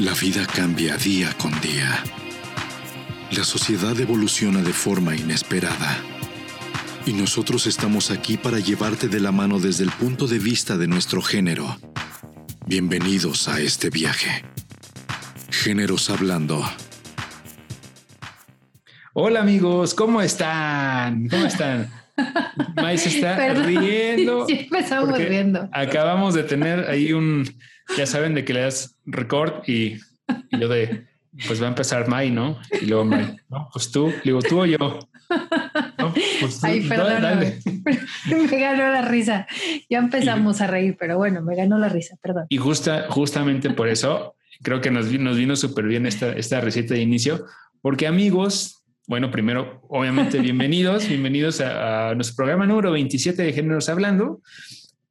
La vida cambia día con día. La sociedad evoluciona de forma inesperada. Y nosotros estamos aquí para llevarte de la mano desde el punto de vista de nuestro género. Bienvenidos a este viaje. Géneros Hablando. Hola amigos, ¿cómo están? ¿Cómo están? Mai se está Perdón. riendo. Sí, empezamos riendo. Acabamos de tener ahí un, ya saben, de que le das record y, y yo de, pues va a empezar Mai, ¿no? Y luego Mai, no, pues tú, le digo, tú o yo. No, pues tú, Ay, dale, dale. Me ganó la risa. Ya empezamos a reír, pero bueno, me ganó la risa, perdón. Y justa, justamente por eso creo que nos, nos vino súper bien esta, esta receta de inicio, porque amigos, bueno, primero, obviamente, bienvenidos, bienvenidos a, a nuestro programa número 27 de Géneros Hablando.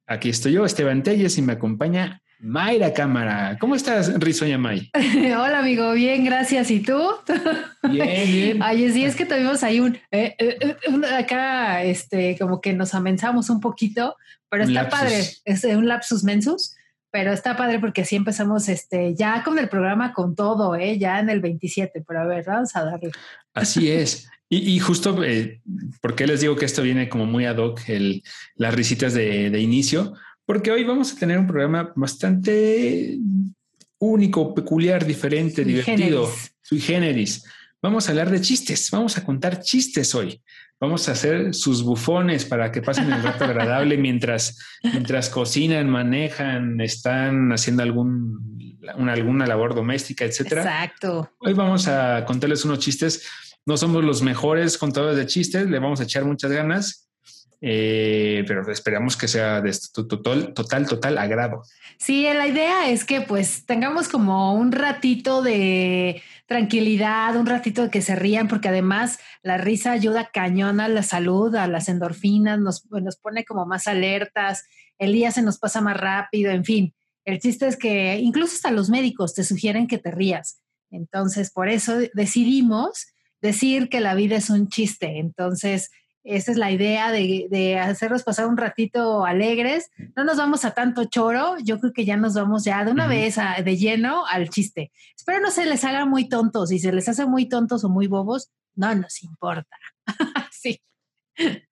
Aquí estoy yo, Esteban Telles, y me acompaña Mayra Cámara. ¿Cómo estás, Rizoña May? Hola, amigo. Bien, gracias. ¿Y tú? Bien, bien. Ay, sí, es que tuvimos ahí un, eh, eh, eh, acá, este, como que nos amenzamos un poquito, pero Un está lapsus. padre. Es un lapsus mensus, pero está padre porque así empezamos, este, ya con el programa con todo, eh, ya en el 27. Pero a ver, vamos a darle. Así es. Y, y justo, eh, ¿por qué les digo que esto viene como muy ad hoc, el, las risitas de, de inicio? Porque hoy vamos a tener un programa bastante único, peculiar, diferente, Sui divertido, generis. sui generis. Vamos a hablar de chistes, vamos a contar chistes hoy. Vamos a hacer sus bufones para que pasen el rato agradable mientras, mientras cocinan, manejan, están haciendo algún, una, alguna labor doméstica, etcétera. Exacto. Hoy vamos a contarles unos chistes. No somos los mejores contadores de chistes, le vamos a echar muchas ganas, eh, pero esperamos que sea de total, total, total agrado. Sí, la idea es que pues tengamos como un ratito de tranquilidad, un ratito de que se rían, porque además la risa ayuda cañón a la salud, a las endorfinas, nos, nos pone como más alertas, el día se nos pasa más rápido, en fin. El chiste es que incluso hasta los médicos te sugieren que te rías. Entonces, por eso decidimos decir que la vida es un chiste. Entonces, esa es la idea de, de hacerlos pasar un ratito alegres. No nos vamos a tanto choro, yo creo que ya nos vamos ya de una vez a- de lleno al chiste. Espero no se les haga muy tontos. Si se les hace muy tontos o muy bobos, no nos importa. sí. Eh,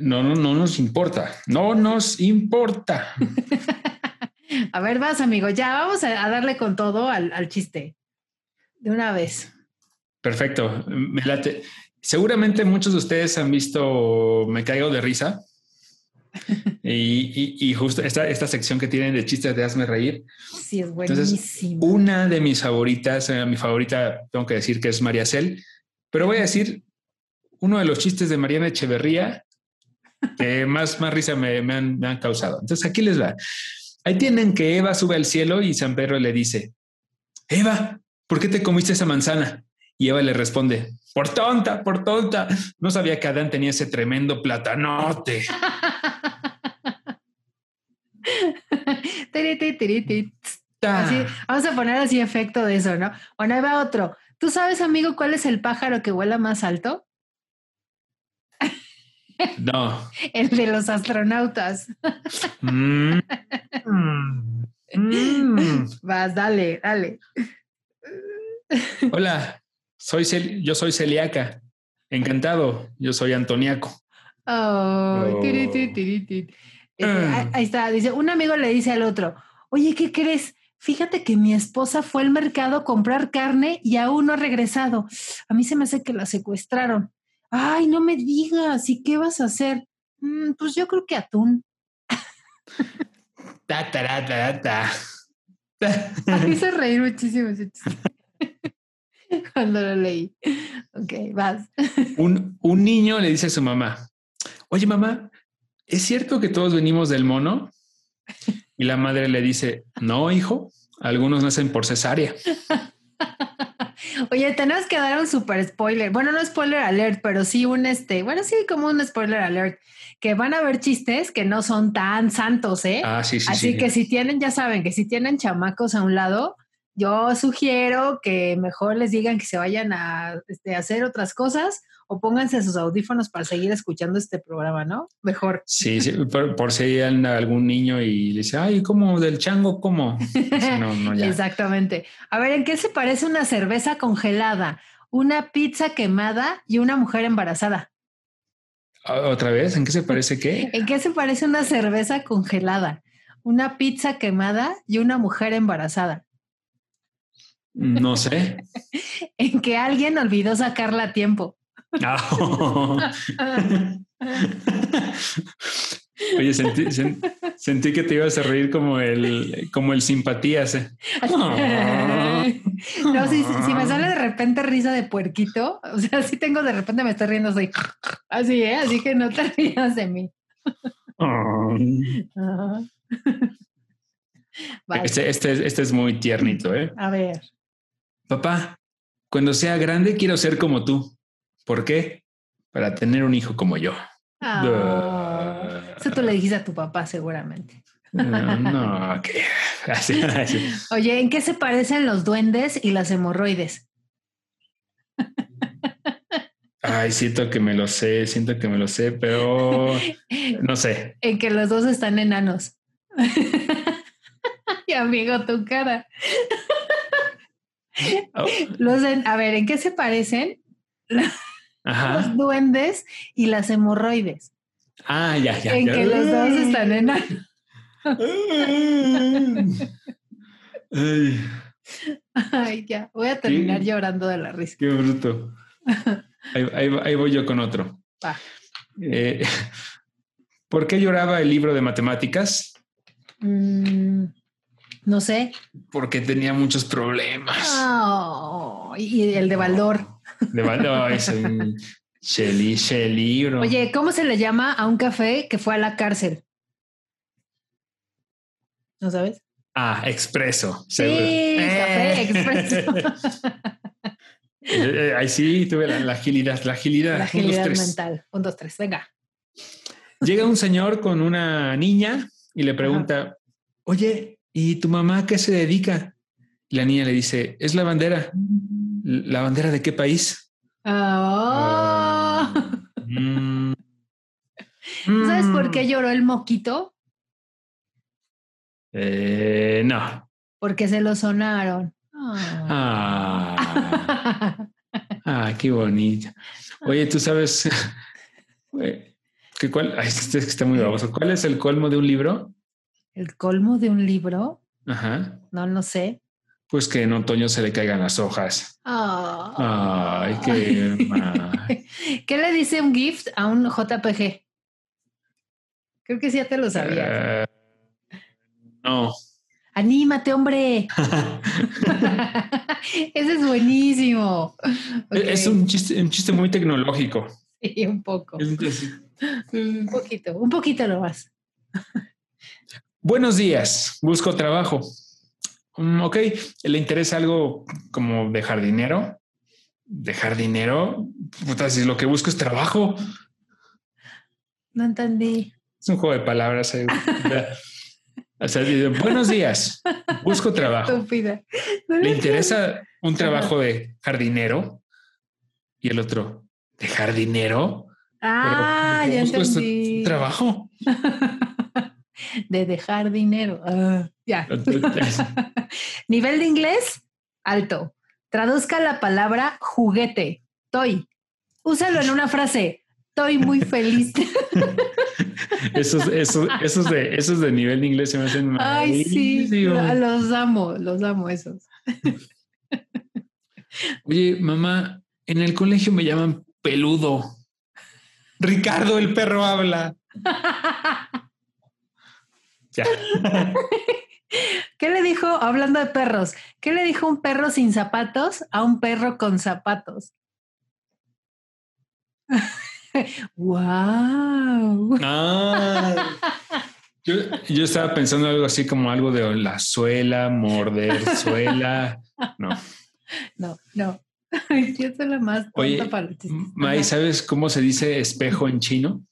No, no, no nos importa, no nos importa. A ver, vas, amigo, ya vamos a, a darle con todo al, al chiste. De una vez. Perfecto, me late. Seguramente muchos de ustedes han visto Me caigo de risa. Y, y- y justo esta, esta sección que tienen de chistes de hazme reír. Sí, es Entonces, buenísimo. Una de mis favoritas, eh, mi favorita, tengo que decir que es María Cel, pero voy a decir uno de los chistes de Mariana Echeverría que más, más risa me, me han, me han causado. Entonces aquí les va. Ahí tienen que Eva sube al cielo y San Pedro le dice, Eva, ¿por qué te comiste esa manzana? Y Eva le responde, por tonta, por tonta. No sabía que Adán tenía ese tremendo platanote. Así, vamos a poner así efecto de eso, ¿no? Bueno, ahí va otro. ¿Tú sabes, amigo, cuál es el pájaro que vuela más alto? No. El de los astronautas. Mm. Mm. Vas, dale, dale. Hola, soy Cel- yo soy celíaca. Encantado, yo soy Antoniaco. Oh, Oh. tiri, tiri, tiri, tiri. Ahí- está, dice, un amigo le dice al otro, oye, ¿qué crees? Fíjate que mi esposa fue al mercado a comprar carne y aún no ha regresado. A mí se me hace que la secuestraron. Ay, no me digas, ¿y qué vas a hacer? "Mm, pues yo creo que atún. Ta, ta, ta, ta, ta. Me hizo reír muchísimo ese chiste. Cuando lo leí. Ok, vas. Un, un niño le dice a su mamá, oye mamá, ¿es cierto que todos venimos del mono? Y la madre le dice, no, hijo, algunos nacen por cesárea. Oye, tenemos que dar un super spoiler. Bueno, no spoiler alert, pero sí un este, bueno, sí, como un spoiler alert, que van a haber chistes que no son tan santos, ¿eh? Ah, sí, sí, Así sí. que si tienen, ya saben que si tienen chamacos a un lado, yo sugiero que mejor les digan que se vayan a este, hacer otras cosas o pónganse sus audífonos para seguir escuchando este programa, ¿no? Mejor. Sí, sí por, si hay algún niño y le dice, ay, ¿cómo? ¿Del chango? ¿Cómo? No, no, ya. Exactamente. A ver, ¿en qué se parece una cerveza congelada, una pizza quemada y una mujer embarazada? ¿Otra vez? ¿En qué se parece qué? ¿En qué se parece una cerveza congelada, una pizza quemada y una mujer embarazada? No sé. en que alguien olvidó sacarla a tiempo. Ah. Oye, sentí, que te ibas a reír como el, como el simpatías. ¿eh? no, si, me sale de repente risa de puerquito, o sea, si tengo de repente me estoy riendo así, así, ¿eh? Así que no te rías de mí. este, este, este es muy tiernito, ¿eh? A ver. Papá, cuando sea grande quiero ser como tú. ¿Por qué? Para tener un hijo como yo. Ah, eso tú le dijiste a tu papá seguramente. no, ok. Oye, ¿en qué se parecen los duendes y las hemorroides? Ay, siento que me lo sé, siento que me lo sé, pero no sé. En que los dos están enanos. y amigo, tu cara. Oh. Los, a ver, ¿en qué se parecen los duendes y las hemorroides? Ah, ya, ya. En que los dos están en... Ay. ya. Voy a terminar llorando de la risa. Qué bruto. Ahí, voy yo con otro. Eh, ¿Por qué lloraba el libro de matemáticas? Mm, no sé. Porque tenía muchos problemas. y el de Baldor. De Baldor es un libro. Oye, ¿cómo se le llama a un café que fue a la cárcel? ¿No sabes? Ah, expreso. Sí, café eh. expreso. Eh, ahí sí tuve la, agilidad, la agilidad. La agilidad mental. Un, dos, tres, venga. Llega un señor con una niña y le pregunta, oye, ¿y tu mamá qué se dedica? Y la niña le dice, es la bandera. ¿La bandera de qué país? Oh. ¿Sabes por qué lloró el moquito? Eh, no. Porque se lo sonaron. Ah. ah, qué bonito. Oye, tú sabes que cuál, este está muy baboso. ¿Cuál es el colmo de un libro? ¿El colmo de un libro? Ajá. No, no sé. Pues que en otoño se le caigan las hojas. Ah. Ay, qué ¿Qué le dice un gift a un JPG? Creo que sí ya te lo sabías. Eh, no. Anímate, hombre. Ese es buenísimo. Es un chiste, un chiste muy tecnológico. Sí, un poco. un poquito, un poquito lo más. Buenos días, busco trabajo. Mm, ok, ¿le interesa algo como dejar dinero? ¿Dejar dinero? Puta, si lo que busco es trabajo. No entendí. Es un juego de palabras. Eh. o sea, buenos días, busco trabajo. Estúpida. ¿Le interesa un trabajo de jardinero? Y el otro, ¿de jardinero? Ah, ya entendí. trabajo. de dejar dinero. Ah, ya. Nivel de inglés, alto. Traduzca la palabra juguete, toy. Úsalo en una frase. Estoy muy feliz. esos, esos, esos, de, esos de nivel de inglés se me hacen Ay, sí, los amo, los amo esos. Oye, mamá, en el colegio me llaman peludo. Ricardo, el perro habla. ¿Qué le dijo, hablando de perros, qué le dijo un perro sin zapatos a un perro con zapatos? ¡Wow! yo, yo, estaba pensando algo así como algo de la suela, morder suela. No. No, no. Yo soy la más Oye, para May, ¿sabes cómo se dice espejo en chino?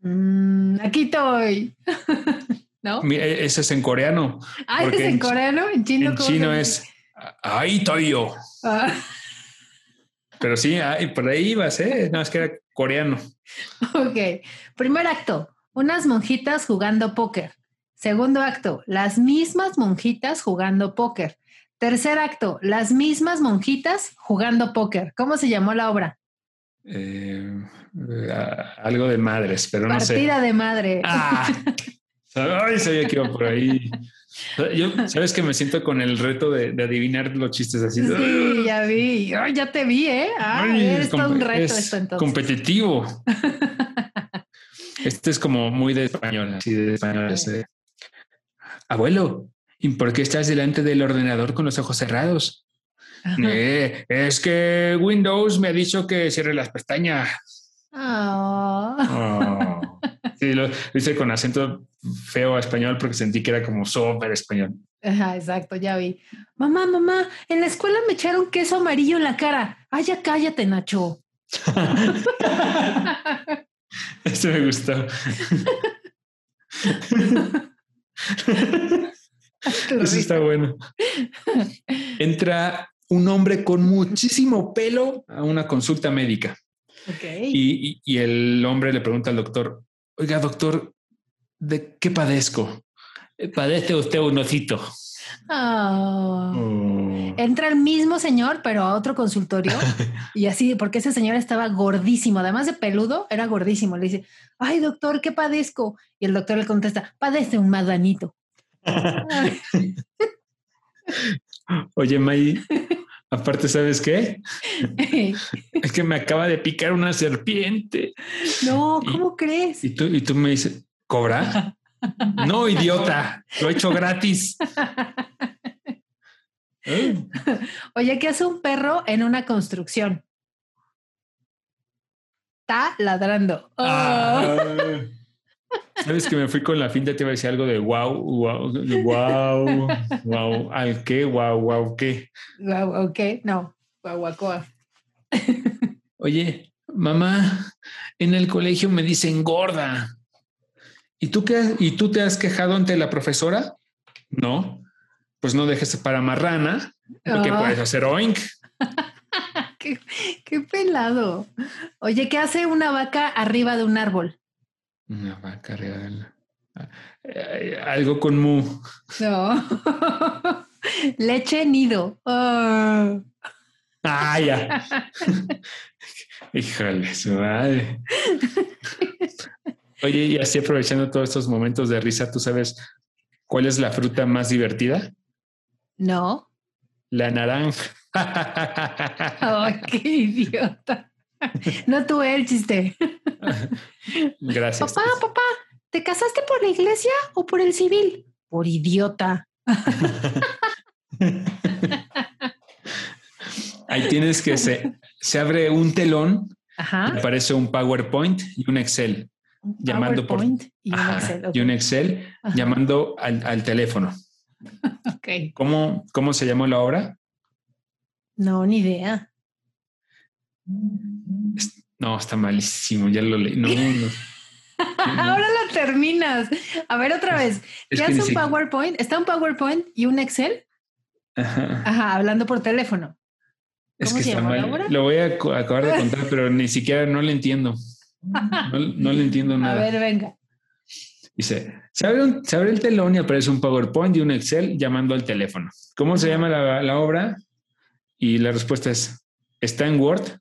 Mm, aquí estoy. ¿No? e, ese es en coreano. Ah, ¿ese es en coreano? En chino, en chino es ahí estoy yo. Ah. Pero sí, por ahí ibas, ¿eh? No, es que era coreano. Ok. Primer acto, unas monjitas jugando póker. Segundo acto, las mismas monjitas jugando póker. Tercer acto, las mismas monjitas jugando póker. ¿Cómo se llamó la obra? Eh, algo de madres, pero no sé. Partida de madre. Ah, ay, sabía que iba por ahí. Yo, sabes que me siento con el reto de, adivinar los chistes así. Sí, ya vi. ya te vi, ¿eh? Ah, es todo un reto esto entonces. Competitivo. este es como muy de español, así de español. Abuelo, ¿y por qué estás delante del ordenador con los ojos cerrados? Eh, es que Windows me ha dicho que cierre las pestañas. Oh. Sí, lo hice con acento feo español porque sentí que era como súper español. Ajá, exacto, ya vi. Mamá, mamá, en la escuela me echaron queso amarillo en la cara. Ay, ya cállate, Nacho. Eso me gustó. Eso está bueno. Entra un hombre con muchísimo pelo a una consulta médica. Y, y, el hombre le pregunta al doctor, oiga, doctor, ¿de qué padezco? Padece usted un osito. Ah. Oh. Entra el mismo señor, pero a otro consultorio. y así, porque ese señor estaba gordísimo, además de peludo, era gordísimo. Le dice, ay, doctor, ¿qué padezco? Y el doctor le contesta, padece un madanito. Oye, May, aparte, ¿sabes qué? es que me acaba de picar una serpiente. No, ¿cómo crees? Y tú, y tú me dices, ¿cobra? no, idiota, lo he hecho gratis. Oye, ¿qué hace un perro en una construcción? Está ladrando. Ah. Sabes que me fui con la finta, te iba a decir algo de wow, wow, wow, wow, ¿al qué? Wow, wow, ¿qué? Wow, ok, no, guaguacoa. Oye, mamá, en el colegio me dicen gorda. ¿Y tú, qué, ¿Y tú te has quejado ante la profesora? No. Pues no dejes para marrana, porque ah. puedes hacer oink. qué, qué pelado. Oye, ¿qué hace una vaca arriba de un árbol? Una vaca real. Eh, algo con mu. No. Leche nido. Oh. Ah, ya. Híjole, su madre. Oye, y así aprovechando todos estos momentos de risa, ¿tú sabes cuál es la fruta más divertida? No. La naranja. oh, qué idiota. No tuve el chiste. Gracias. Papá, papá, ¿te casaste por la iglesia o por el civil? Por idiota. Ahí tienes que se, se abre un telón, aparece un PowerPoint y un Excel. llamando por y un Excel, y un Excel llamando al, teléfono. Okay. ¿Cómo, ¿Cómo se llamó la obra? No, ni idea. No, está malísimo, ya lo leí. No, Ahora lo terminas. A ver otra vez. ¿Qué hace un PowerPoint? ¿Está un PowerPoint y un Excel? Ajá. hablando por teléfono. Es que está mal. Lo voy a acabar de contar, pero ni siquiera no le entiendo. No, le entiendo nada. A ver, venga. Dice, se abre, se abre, el telón y aparece un PowerPoint y un Excel llamando al teléfono. ¿Cómo se llama la, la obra? Y la respuesta es, ¿está en Word?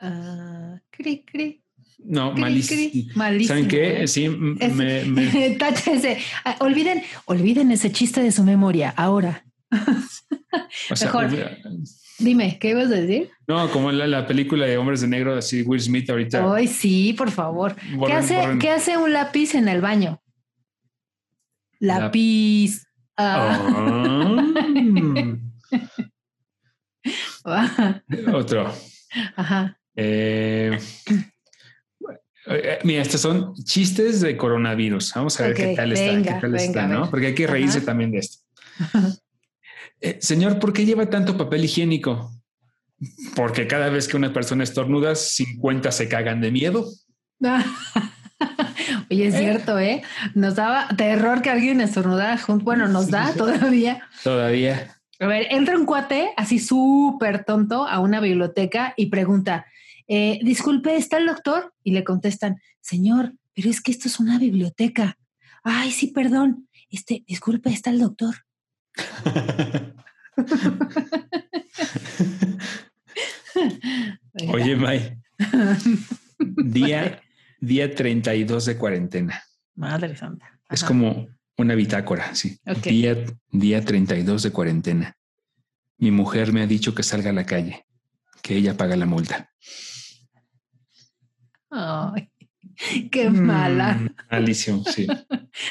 Uh, cri, cri. No, malísimo. ¿Saben qué? ¿eh? Sí, me, ah, olviden, olviden ese chiste de su memoria ahora. Mejor. Dime, ¿qué ibas a decir? No, como la, la, película de Hombres de Negro, así Will Smith ahorita. Ay, sí, por favor. ¿Qué, hace, ¿Qué hace un lápiz en el baño? Lápiz. Ah. Otro. Ajá. Eh, eh, mira, estos son chistes de coronavirus. Vamos a ver qué tal está, ¿no? Porque hay que reírse también de esto. Eh, señor, ¿por qué lleva tanto papel higiénico? Porque cada vez que una persona estornuda, 50 se cagan de miedo. Oye, es cierto, ¿eh? Nos daba terror que alguien estornudara junto. Bueno, nos da todavía. Todavía. A ver, entra un cuate así súper tonto a una biblioteca y pregunta, eh, disculpe, ¿está el doctor? Y le contestan, señor, pero es que esto es una biblioteca. Ay, sí, perdón. Este, disculpe, ¿está el doctor? Oye, May, día, día 32 de cuarentena. Madre santa. Es como una bitácora, sí. Día, día 32 de cuarentena. Mi mujer me ha dicho que salga a la calle, que ella paga la multa. Ay, qué mala. Mm, malísimo, sí.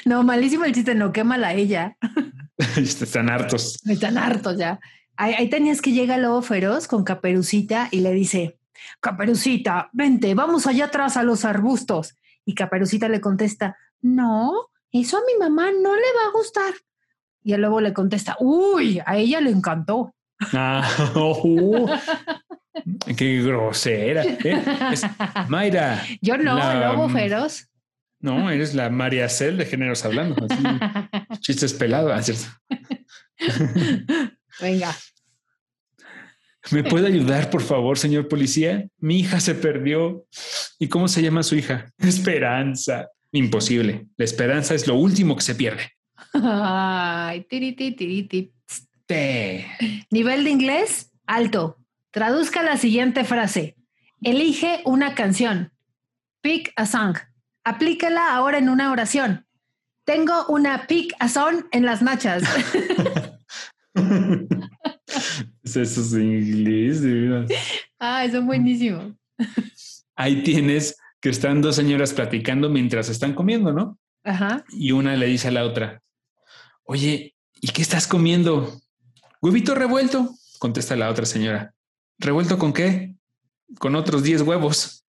No, malísimo el chiste, no, qué mala ella. Están hartos. Están hartos ya. Ahí, ahí tenías que llega lobo feroz con Caperucita y le dice, Caperucita, vente, vamos allá atrás a los arbustos. Y Caperucita le contesta, no, eso a mi mamá no le va a gustar. Y el lobo le contesta, uy, a ella le encantó. Ah, oh, qué grosera. ¿eh? Es- Mayra. Yo no, La- lobo feroz. No, eres la María Cel de géneros hablando. así, chistes pelados. ah, cierto. Venga. ¿Me puede ayudar, por favor, señor policía? Mi hija se perdió. ¿Y cómo se llama su hija? Esperanza. Imposible. La esperanza es lo último que se pierde. Ay, tiriti, tiriti. Te. Nivel de inglés alto. Traduzca la siguiente frase. Elige una canción. Pick a song. Aplícala ahora en una oración. Tengo una pick a song en las nachas. Eso es inglés, de ah, eso es buenísimo. Ahí tienes que están dos señoras platicando mientras están comiendo, ¿no? Ajá. Y una le dice a la otra, oye, ¿y qué estás comiendo? Huevito revuelto, contesta la otra señora. ¿Revuelto con qué? Con otros 10 huevos.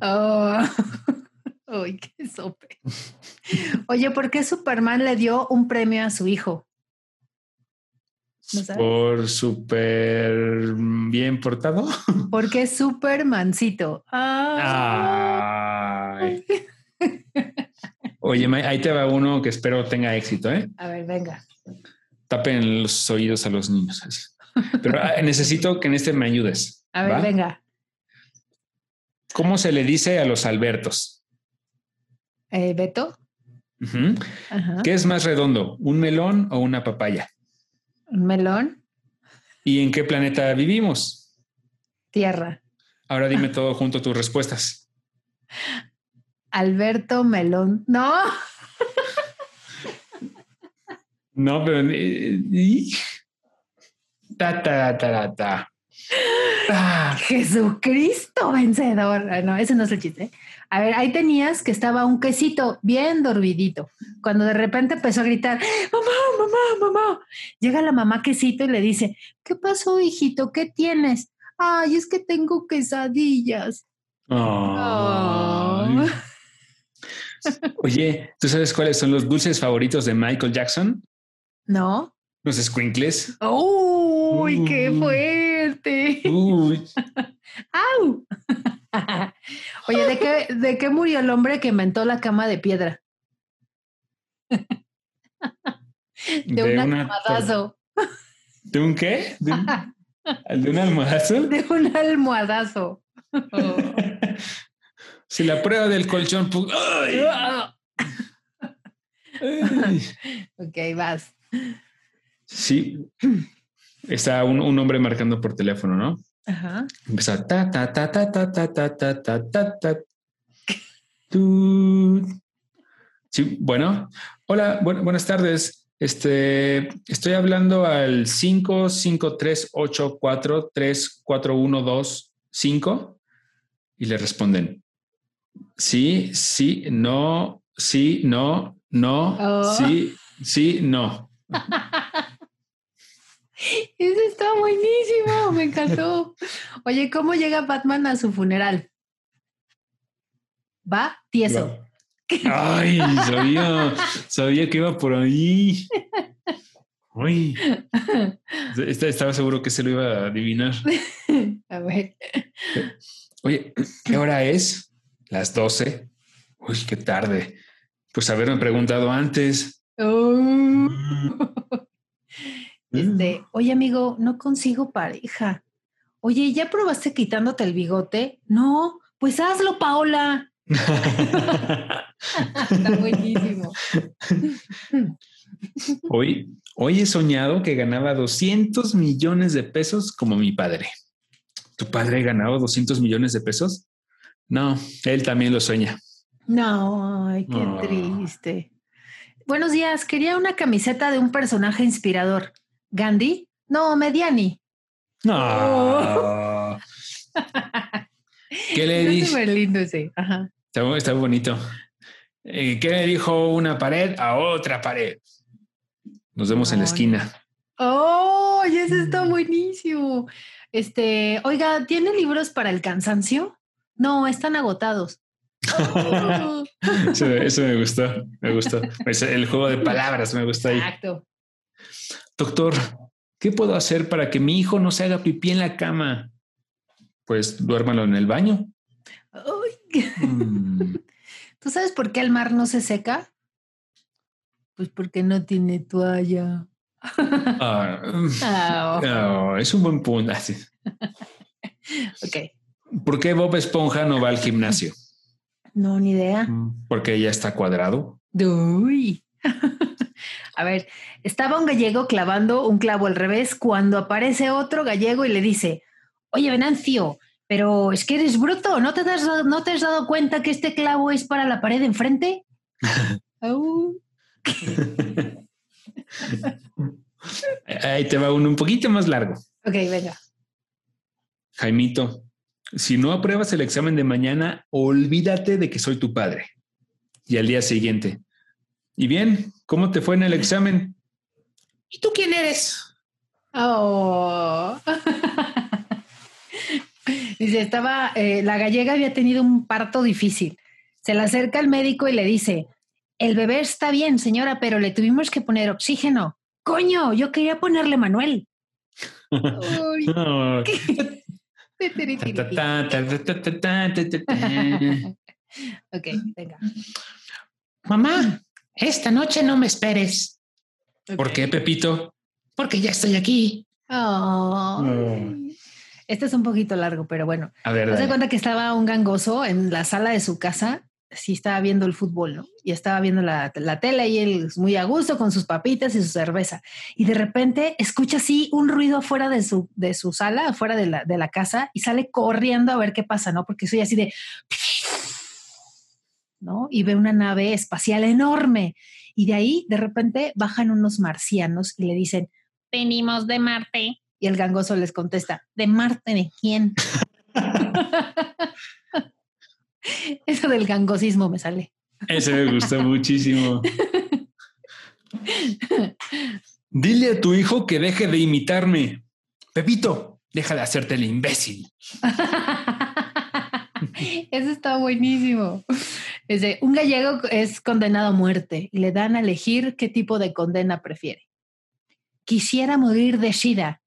Oh. Uy, qué sope. Oye, ¿por qué Superman le dio un premio a su hijo? ¿No sabes? Por súper bien portado. Porque es Supermancito. Ah. Ay. Oye, Ma- ahí te va uno que espero tenga éxito, ¿eh? A ver, venga. Tapen los oídos a los niños. así. Pero ah, necesito que en este me ayudes. A ver, ¿va? venga. ¿Cómo se le dice a los Albertos? Eh, Beto. ¿Qué es más redondo, un melón o una papaya? Un melón. ¿Y en qué planeta vivimos? Tierra. Ahora dime todo junto tus respuestas. Alberto Melón. No, No, pero... eh, Ta, ta, ta, ta, ta. Ah, Jesucristo vencedor. Ah, No, ese no es el chiste. A ver, ahí tenías que estaba un quesito bien dormidito. Cuando de repente empezó a gritar, mamá, mamá, mamá. Llega la mamá quesito y le dice, ¿qué pasó, hijito? ¿Qué tienes? Ay, es que tengo quesadillas. Oye, ¿tú sabes cuáles son los dulces favoritos de Michael Jackson? ¿No? Los squinkles. ¡Uy, qué fuerte! Uy, ¡Au! Oye, ¿de qué, ¿de qué murió el hombre que inventó la cama de piedra? De, un almohadazo. ¿De un qué? ¿De un, ¿de un almohadazo? De un almohadazo. Oh. Si la prueba del colchón. pues, ¡ay! Ay. ok, vas. Sí. Está un, un hombre marcando por teléfono, ¿no? Ajá. Empezó ta ta ta ta ta ta ta ta ta ta ta. Sí, bueno. Hola, bu- buenas tardes. Este, estoy hablando al 553843412 y le responden sí, sí, no, sí, no, no, Oh. sí, sí, no. Eso está buenísimo, me encantó. Oye, ¿cómo llega Batman a su funeral? Va tieso. Ay, sabía, sabía que iba por ahí. Ay, esta- estaba seguro que se lo iba a adivinar. A ver. Oye, ¿qué hora es? Las 12. Uy, qué tarde. Pues haberme preguntado antes. Oh. Este, oye, amigo, no consigo pareja. Oye, ¿ya probaste quitándote el bigote? No, pues hazlo, Paola. Está buenísimo. Hoy, hoy he soñado que ganaba 200 millones de pesos como mi padre. ¿Tu padre ganaba 200 millones de pesos? No, él también lo sueña. No, ay, qué Oh. triste. Buenos días, quería una camiseta de un personaje inspirador. ¿Gandhi? No, Mediani. No. ¿Qué le Está dice? súper lindo ese. Ajá. Está, está bonito. Eh, ¿Qué le dijo una pared a otra pared? Nos vemos en la esquina. ¡Oh! y ese está buenísimo. Este, oiga, ¿tiene libros para el cansancio? No, están agotados. Eso, eso me gustó, me gustó. Es el juego de palabras me gustó ahí. exacto. Doctor, ¿qué puedo hacer para que mi hijo no se haga pipí en la cama? Pues duérmalo en el baño. Mm, ¿Tú sabes por qué el mar no se seca? Pues porque no tiene toalla. ah, mm, Ah, es un buen punto. Ah, ok. ¿Por qué Bob Esponja no va al gimnasio? No, ni idea. Porque ya está cuadrado. Uy. A ver, estaba un gallego clavando un clavo al revés cuando aparece otro gallego y le dice, oye, Venancio, pero es que eres bruto, ¿no te, has, dado- ¿no te has dado cuenta que este clavo es para la pared de enfrente? Ahí te va uno un poquito más largo. ok, venga. Jaimito, si no apruebas el examen de mañana, olvídate de que soy tu padre. Y al día siguiente. ¿Y bien? ¿Cómo te fue en el examen? ¿Y tú quién eres? Oh. dice, estaba, eh, la gallega había tenido un parto difícil. Se le acerca al médico y le dice, el bebé está bien, señora, pero le tuvimos que poner oxígeno. Coño, yo quería ponerle Manuel. Ok, venga. Mamá, esta noche no me esperes. ¿Por qué, Pepito? Porque ya estoy aquí. Ay. Este es un poquito largo, pero bueno. A ver, Haz de cuenta que estaba un gangoso en la sala de su casa, sí estaba viendo el fútbol, ¿no? Y estaba viendo la, la tele y él muy a gusto con sus papitas y su cerveza. Y de repente escucha así un ruido afuera de su, de su sala, afuera de la, de la casa, y sale corriendo a ver qué pasa, ¿no? Porque soy así de... ¿no? Y ve una nave espacial enorme. Y de ahí, de repente, bajan unos marcianos y le dicen, venimos de Marte. Y el gangoso les contesta, ¿de Marte de quién? Eso del gangosismo me sale. Ese me gustó muchísimo. Dile a tu hijo que deje de imitarme. Pepito, deja de hacerte el imbécil. Eso está buenísimo. Es de, un gallego es condenado a muerte y le dan a elegir qué tipo de condena prefiere. Quisiera morir de sida.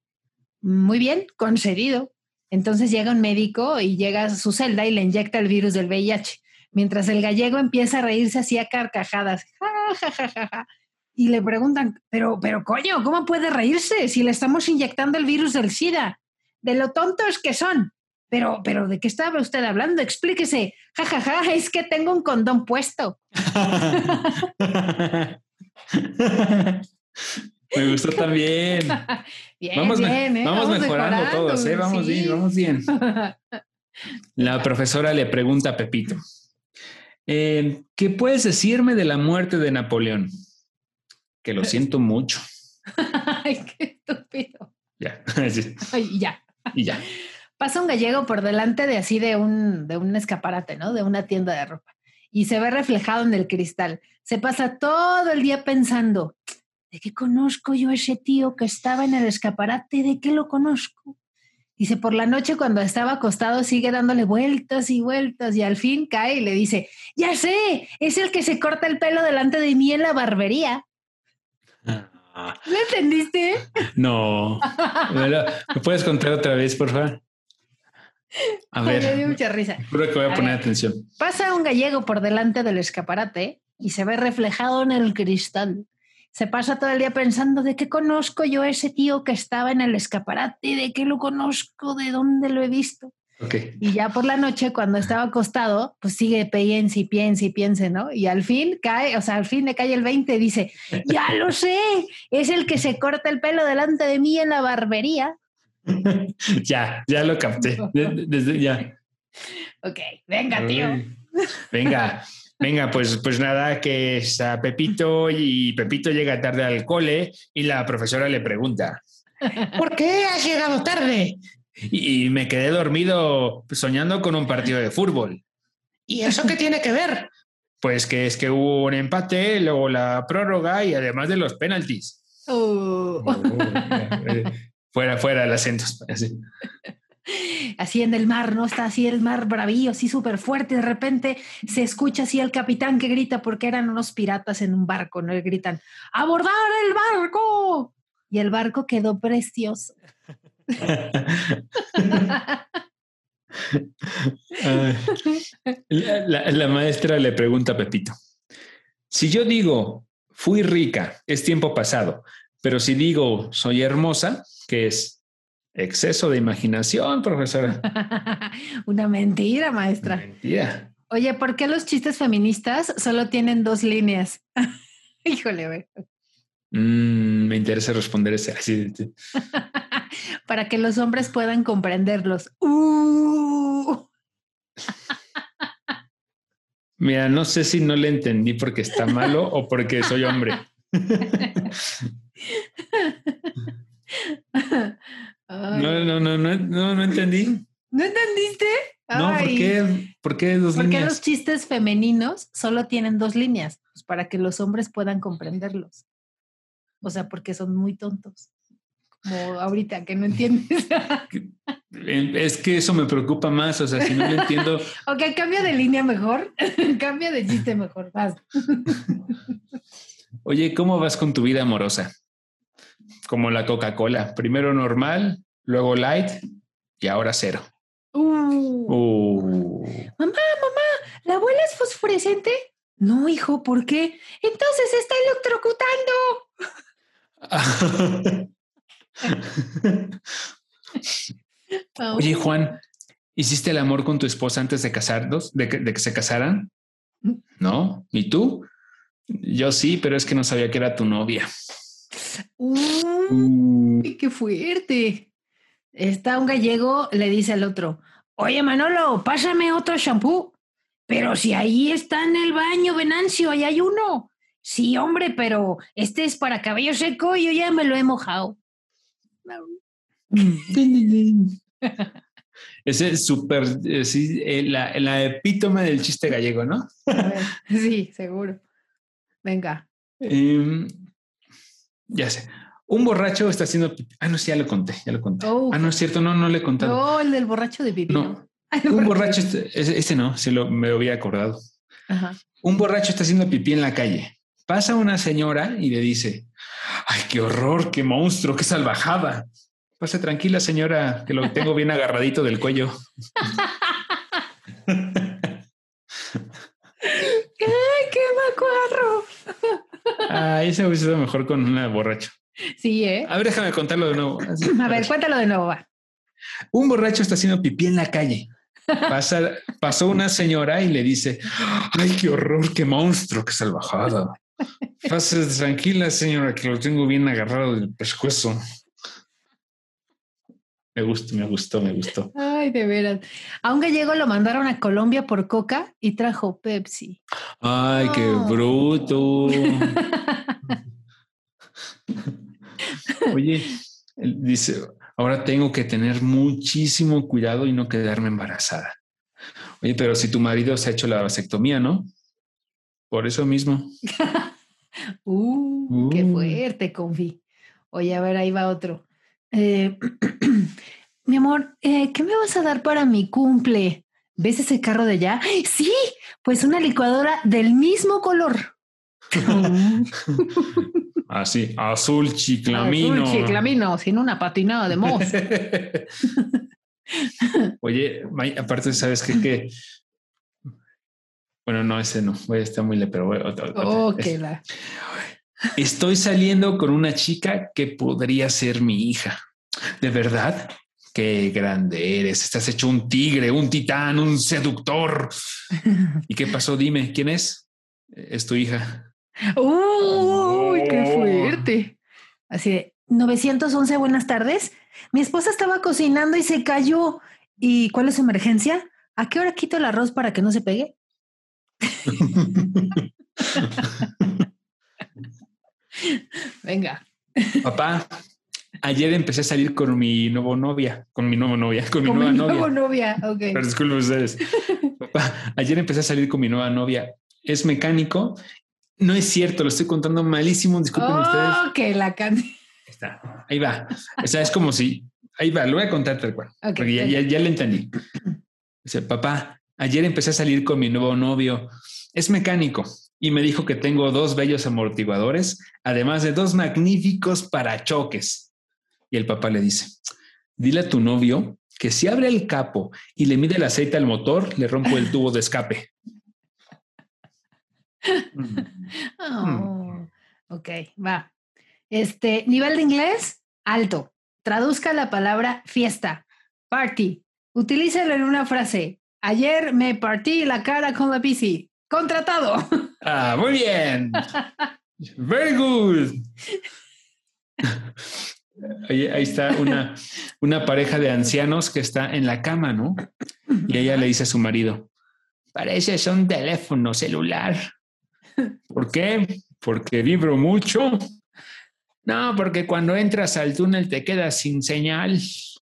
Muy bien, concedido. Entonces llega un médico y llega a su celda y le inyecta el virus del VIH. Mientras el gallego empieza a reírse así a carcajadas. Ja, ja, ja, ja, ja. Y le preguntan, pero, pero coño, ¿cómo puede reírse si le estamos inyectando el virus del SIDA? De lo tontos que son. Pero, pero, ¿de qué estaba usted hablando? Explíquese. Ja, ja, ja, es que tengo un condón puesto. Me gustó también. Bien, Vamos, bien, ¿eh? vamos mejorando todos, ¿eh? Vamos sí. bien, vamos bien. La profesora le pregunta a Pepito, eh, ¿qué puedes decirme de la muerte de Napoleón? Que lo siento mucho. Ay, qué estúpido. Ya, sí, Ay, ya. y ya. Pasa un gallego por delante de así de un, de un escaparate, ¿no? De una tienda de ropa. Y se ve reflejado en el cristal. Se pasa todo el día pensando, ¿de qué conozco yo a ese tío que estaba en el escaparate? ¿De qué lo conozco? Dice, por la noche cuando estaba acostado sigue dándole vueltas y vueltas y al fin cae y le dice, ya sé, es el que se corta el pelo delante de mí en la barbería. Ah, ¿Lo entendiste? No. ¿Me lo- ¿me puedes contar otra vez, por favor? A Me dio mucha risa. juro que voy a A poner ver. atención. Pasa un gallego por delante del escaparate y se ve reflejado en el cristal. Se pasa todo el día pensando de qué conozco yo a ese tío que estaba en el escaparate, de qué lo conozco, de dónde lo he visto. Y ya por la noche, cuando estaba acostado, pues sigue piense y piense y piense, ¿no? Y al fin cae, o sea, al fin le cae el 20 y dice, ya lo sé, es el que se corta el pelo delante de mí en la barbería. ya, ya lo capté. De- Desde ya. Ok, venga, tío. Venga, venga, pues, pues nada, que está Pepito y Pepito llega tarde al cole y la profesora le pregunta, ¿por qué has llegado tarde? Y, y me quedé dormido soñando con un partido de fútbol. ¿Y eso qué tiene que ver? Pues que es que hubo un empate, luego la prórroga y además de los penaltis. Oh. Fuera, fuera el acento. así. así en el mar, ¿no? Está así el mar bravío, así súper fuerte. De repente se escucha así el capitán que grita porque eran unos piratas en un barco, ¿no? Y gritan, ¡abordar el barco! Y el barco quedó precioso. La- la maestra le pregunta a Pepito, si yo digo, fui rica, es tiempo pasado, pero si digo, soy hermosa, que es exceso de imaginación, profesora. Una mentira, maestra. Mentira. Oye, ¿por qué los chistes feministas solo tienen dos líneas? Híjole, güey. Mm, me interesa responder ese. Así, de- Para que los hombres puedan comprenderlos. Uh. Mira, no sé si no le entendí porque está malo o porque soy hombre. No, no, no, no, no, entendí. ¿No entendiste? No, ¿por qué? ¿Por qué dos ¿Por qué líneas? los chistes femeninos solo tienen dos líneas? Pues para que los hombres puedan comprenderlos. O sea, porque son muy tontos. Como ahorita que no entiendes. Es que eso me preocupa más. O sea, si no lo entiendo, ok, cambio de línea mejor. cambio de chiste mejor. Vas. Oye, ¿cómo vas con tu vida amorosa? Como la Coca-Cola. Primero normal, luego light y ahora cero. Uh. Uh. Mamá, mamá, ¿la abuela es fosforescente? No, hijo, ¿por qué? Entonces se está electrocutando. Oye, Juan, ¿hiciste el amor con tu esposa antes de casarnos, de que, de que se casaran? No. ¿Y tú? Yo sí, pero es que no sabía que era tu novia. Uy, qué fuerte. Está un gallego, le dice al otro, oye Manolo, pásame otro shampoo. Pero si ahí está en el baño, Venancio, ahí hay uno. Sí, hombre, pero este es para cabello seco y yo ya me lo he mojado. Ese es súper, eh, eh, la, la epítome del chiste gallego, ¿no? Sí, seguro. Venga. Em, ya sé. Un borracho está haciendo pipí. Ah, no, sí, ya lo conté, ya lo conté. Oh. Ah, no es cierto, no, no le he contado. No, el del borracho de pipí. No. Un borracho, ese, ese no, se lo me lo había acordado. Ajá. Un borracho está haciendo pipí en la calle. Pasa una señora y le dice, ay, qué horror, qué monstruo, qué salvajada. Pase tranquila, señora, que lo tengo bien agarradito del cuello. ¡Ay, qué macuarro! Ah, ese hubiese sido mejor con una borracho. Sí, ¿eh? A ver, déjame contarlo de nuevo. Así. A ver, cuéntalo de nuevo, va. Un borracho está haciendo pipí en la calle. Pasa, pasó una señora y le dice, ay, qué horror, qué monstruo, qué salvajada. Pase tranquila, señora, que lo tengo bien agarrado del pescuezo. Me gustó, me gustó, me gustó. Ay, de veras. A un gallego lo mandaron a Colombia por coca y trajo Pepsi. Ay, qué bruto. Oye, dice, ahora tengo que tener muchísimo cuidado y no quedarme embarazada. Oye, pero si tu marido se ha hecho la vasectomía, ¿no? Por eso mismo. Uh, qué Uh. fuerte, confi. Oye, a ver, ahí va otro. Eh, mi amor, eh, ¿qué me vas a dar para mi cumple? ¿Ves ese carro de allá? ¡Ay, Sí, pues una licuadora del mismo color. Así, azul chiclamino. Azul chiclamino, sin una patinada de mozo. Oye, aparte, ¿sabes qué? Que... Bueno, no, ese no, está muy le, pero otro. Estoy saliendo con una chica que podría ser mi hija. ¿De verdad? Qué grande eres. Estás hecho un tigre, un titán, un seductor. ¿Y qué pasó? Dime, ¿quién es? Es tu hija. Uy, qué oh. fuerte. Así de 911, buenas tardes. Mi esposa estaba cocinando y se cayó. ¿Y cuál es su emergencia? ¿A qué hora quito el arroz para que no se pegue? Venga. Papá, ayer empecé a salir con mi nuevo novia, con mi nueva novia, con mi nueva novia. novia, ok. Pero disculpen ustedes. Papá, ayer empecé a salir con mi nueva novia. Es mecánico. No es cierto, lo estoy contando malísimo. Disculpen ustedes. Ok, la can. Está, ahí va. O sea, es como si ahí va, lo voy a contar tal cual. porque ya, ya, le entendí. Dice, papá, ayer empecé a salir con mi nuevo novio. Es mecánico y me dijo que tengo dos bellos amortiguadores, además de dos magníficos parachoques. Y el papá le dice, dile a tu novio que si abre el capo y le mide el aceite al motor, le rompo el tubo de escape. Oh, ok, va. Este nivel de inglés alto. Traduzca la palabra fiesta, party. Utilícelo en una frase. Ayer me partí la cara con la bici. Contratado. Ah, muy bien. Very good. Ahí, ahí, está una, una pareja de ancianos que está en la cama, ¿no? Y ella le dice a su marido, parece un teléfono celular. ¿Por qué? Porque vibro mucho no, porque cuando entras al túnel te quedas sin señal.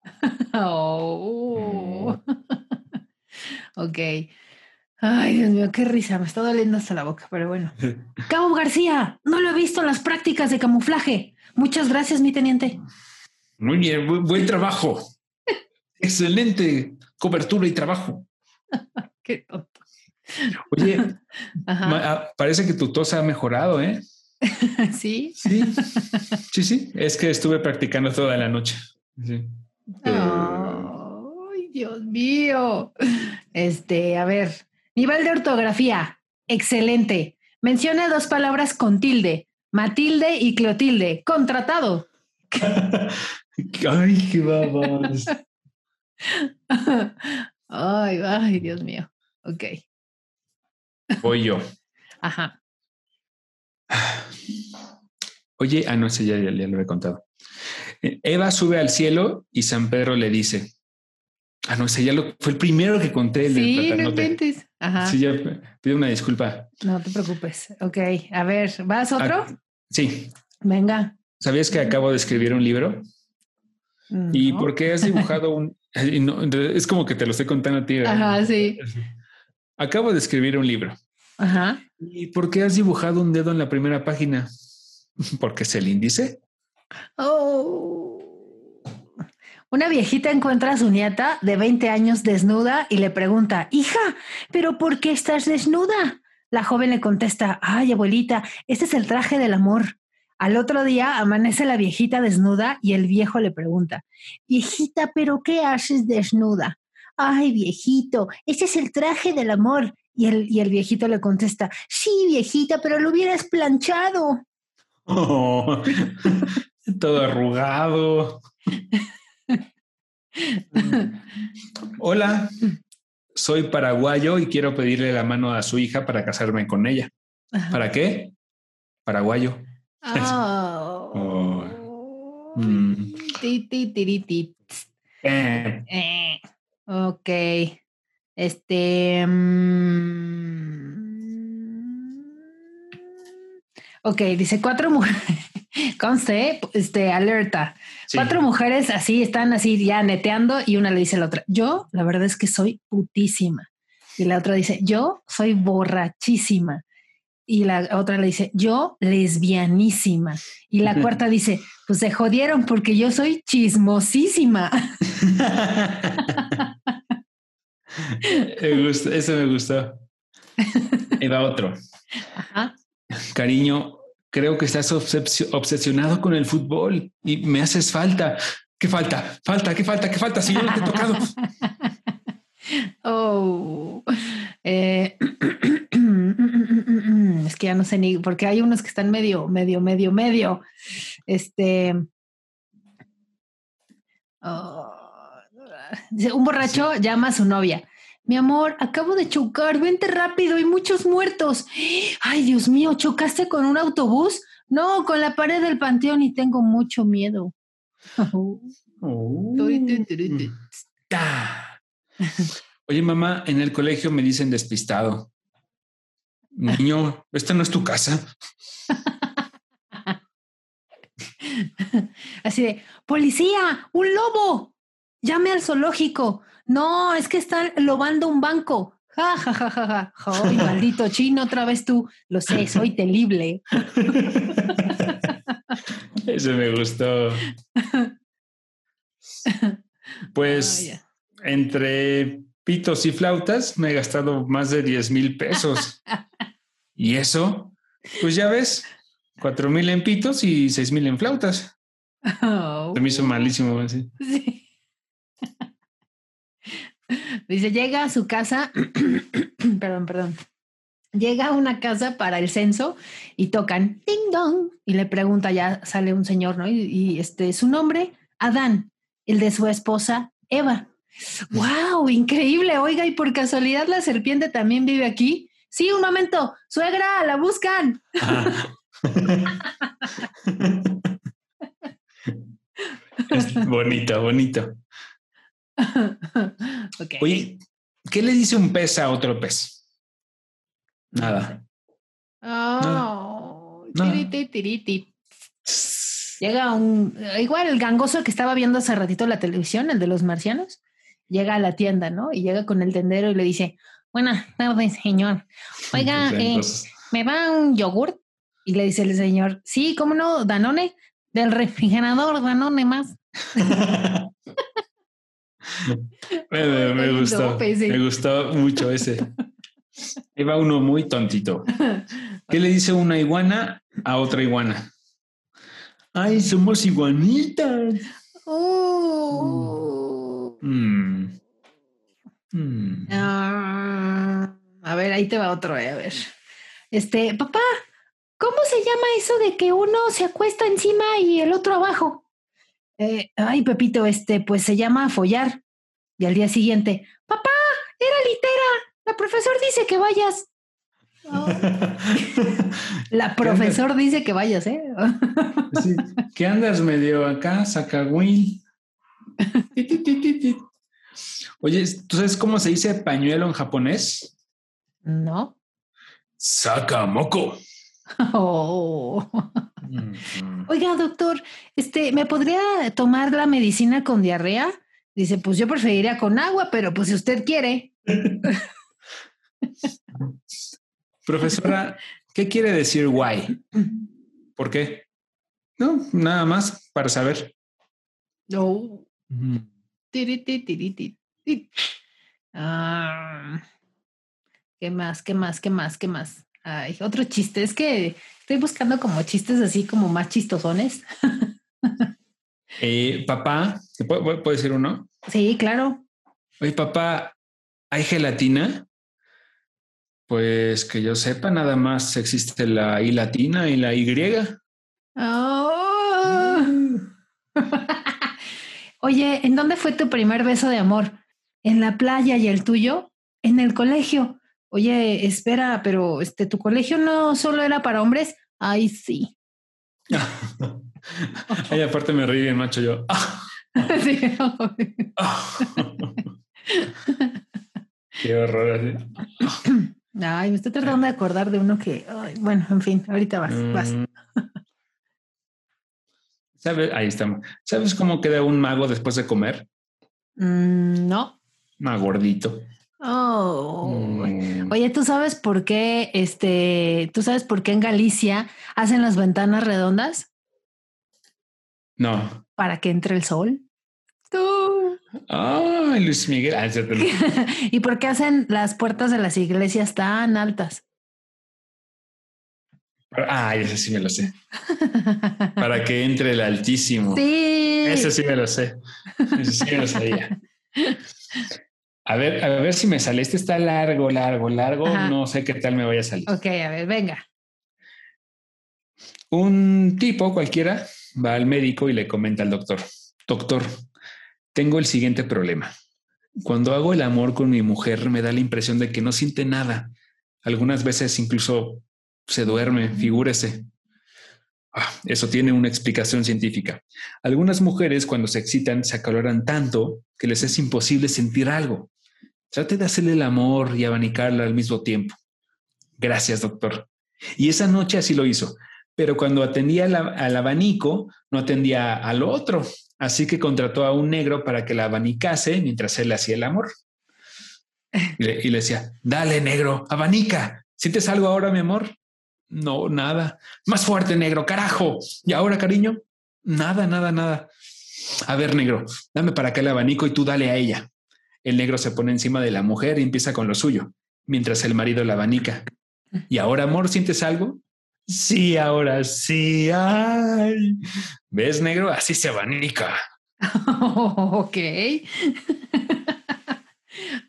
oh. ok. Ay, Dios mío, qué risa, me está doliendo hasta la boca, pero bueno. Cabo García, no lo he visto en las prácticas de camuflaje. Muchas gracias, mi teniente. Muy bien, buen trabajo. Excelente cobertura y trabajo. qué tonto. Oye, ah, parece que tu tos ha mejorado, ¿eh? ¿Sí? Sí, sí, sí. Es que estuve practicando toda la noche. Ay, Dios mío. Este, a ver, nivel de ortografía. Excelente. Menciona dos palabras con tilde. Matilde y Clotilde. Contratado. ay, qué babas. ay, ay, Dios mío. Ok. Voy yo. Ajá. Oye, ah, no, ese ya, ya, lo he contado. Eh, Eva sube al cielo y San Pedro le dice, ah, no, ese ya lo, fue el primero que conté. El sí, no Ajá. Sí, ya pido una disculpa. No te preocupes. Ok, a ver, ¿vas otro? Ah, sí. Venga. ¿Sabías que acabo de escribir un libro? ¿Y por qué has dibujado un... es como que te lo estoy contando a ti. Ajá, sí. Acabo de escribir un libro. Ajá. ¿Y por qué has dibujado un dedo en la primera página? Porque es el índice. Oh. Una viejita encuentra a su nieta de 20 años desnuda y le pregunta, hija, ¿pero por qué estás desnuda? La joven le contesta, ay, abuelita, este es el traje del amor. Al otro día amanece la viejita desnuda y el viejo le pregunta, viejita, ¿pero qué haces desnuda? Ay, viejito, este es el traje del amor. Y el, y el viejito le contesta, sí, viejita, pero lo hubieras planchado. todo arrugado. Hola, soy paraguayo y quiero pedirle la mano a su hija para casarme con ella. ¿Para qué? Paraguayo. Oh. oh. Mm. Eh. Eh. Ok. Este. Mm, Ok, dice cuatro mujeres, conste, este, alerta. Cuatro mujeres así están así ya neteando y una le dice a la otra, yo la verdad es que soy putísima. Y la otra dice, yo soy borrachísima. Y la otra le dice, yo lesbianísima. Y la cuarta dice, pues se jodieron porque yo soy chismosísima. me eso me gustó. Y va otro. Ajá. Cariño, creo que estás obsesionado con el fútbol y me haces falta. ¿Qué falta? Falta, ¿qué falta? ¿Qué falta? Si yo no te he tocado. oh, eh, es que ya no sé ni, porque hay unos que están medio, medio, medio, medio. Este. oh, dice, un borracho llama a su novia. Mi amor, acabo de chocar, vente rápido, hay muchos muertos. Ay, Dios mío, ¿chocaste con un autobús? No, con la pared del panteón y tengo mucho miedo. Oh. Ta. Oye, mamá, en el colegio me dicen despistado. Niño, esta no es tu casa. Así de, policía, un lobo, llame al zoológico. No, es que están lobando un banco. Ja, ja, ja, ja, ja. Ay, maldito chino, otra vez tú. Lo sé, soy terrible. Eso me gustó. Pues entre pitos y flautas me he gastado más de 10 mil pesos. y eso, pues ya ves, 4 mil en pitos y 6 mil en flautas. Oh, Se me hizo malísimo. así. sí. Dice, llega a su casa, perdón, perdón. Llega a una casa para el censo y tocan ding dong y le pregunta, ya sale un señor, ¿no? Y, y, este, su nombre, Adán, el de su esposa, Eva. ¡Wow! Increíble. Oiga, y por casualidad la serpiente también vive aquí. Sí, un momento. Suegra, la buscan. Bonito, bonito. Ok. Oye, ¿qué le dice un pez a otro pez? Nada. Oh, Nada. tiriti, tiriti. Llega un, igual el gangoso que estaba viendo hace ratito la televisión, el de los marcianos, llega a la tienda, ¿no? Y llega con el tendero y le dice, buenas tardes, señor. Oiga, eh, ¿me va un yogurt? Y le dice el señor, sí, ¿cómo no? Danone, del refrigerador, Danone más. me, gustó. Me gustó mucho ese. Iba uno muy tontito. ¿Qué le dice una iguana a otra iguana? Ay, somos iguanitas. Uh. Mm. Mm. Ah, a ver, ahí te va otro, eh, a ver. Este, papá, ¿cómo se llama eso de que uno se acuesta encima y el otro abajo? Eh, ay, Pepito, este, pues se llama follar. Y al día siguiente, papá, era litera. La profesor dice que vayas. Oh, la profesor dice que vayas, ¿eh? Sí. ¿Qué andas medio acá, ti. Oye, ¿tú sabes cómo se dice pañuelo en japonés? no. Sakamoko. Oh. Mm, mm. Oiga, doctor, este, ¿me podría tomar la medicina con diarrea? Dice, pues yo preferiría con agua, pero pues si usted quiere. Profesora, ¿qué quiere decir guay? ¿Por qué? No, nada más para saber. No. Mm. Ah, ¿Qué más? ¿Qué más? ¿Qué más? ¿Qué más? Ay, otro chiste. Es que estoy buscando como chistes así como más chistosones. Eh, papá, ¿te puedo, puedo- decir uno? Sí, claro. Oye, papá, ¿hay gelatina? Pues que yo sepa, nada más existe la I latina y la Y. Oh. Oye, ¿en dónde fue tu primer beso de amor? ¿En la playa y el tuyo? En el colegio. Oye, espera, pero este, ¿tu colegio no solo era para hombres? Ay, sí. Ay, aparte me bien macho yo. Sí. Qué horror. así. Ay, me estoy tratando de acordar de uno que, ay, bueno, en fin, ahorita vas, vas. Mm. ¿Sabes? Ahí estamos. ¿Sabes cómo queda un mago después de comer? Mm, no. Más gordito. Oh. Mm. Oye, ¿tú sabes por qué, este, tú sabes por qué en Galicia hacen las ventanas redondas? No. Para que entre el sol. Tú. Ay, Luis Miguel. Ah, ¿Y por qué hacen las puertas de las iglesias tan altas? Ah, ese sí me lo sé. Para que entre el altísimo. Sí. Ese sí me lo sé. Ese sí me lo sabía. A ver, a ver si me sale. Este está largo, largo, largo. Ajá. No sé qué tal me vaya a salir. Ok, a ver, venga. Un tipo cualquiera va al médico y le comenta al doctor, doctor, tengo el siguiente problema. Cuando hago el amor con mi mujer me da la impresión de que no siente nada. Algunas veces incluso se duerme, figúrese. Ah, eso tiene una explicación científica. Algunas mujeres cuando se excitan se acaloran tanto que les es imposible sentir algo. Trate de hacerle el amor y abanicarla al mismo tiempo. Gracias, doctor. Y esa noche así lo hizo pero cuando atendía al, al, abanico, no atendía al otro. Así que contrató a un negro para que la abanicase mientras él hacía el amor. Y le, decía, dale negro, abanica. ¿Sientes algo ahora, mi amor? No, nada. Más fuerte, negro, carajo. ¿Y ahora, cariño? Nada, nada, nada. A ver, negro, dame para acá el abanico y tú dale a ella. El negro se pone encima de la mujer y empieza con lo suyo, mientras el marido la abanica. ¿Y ahora, amor, sientes algo? Sí, ahora sí. Ay. ¿Ves, negro? Así se abanica. ok.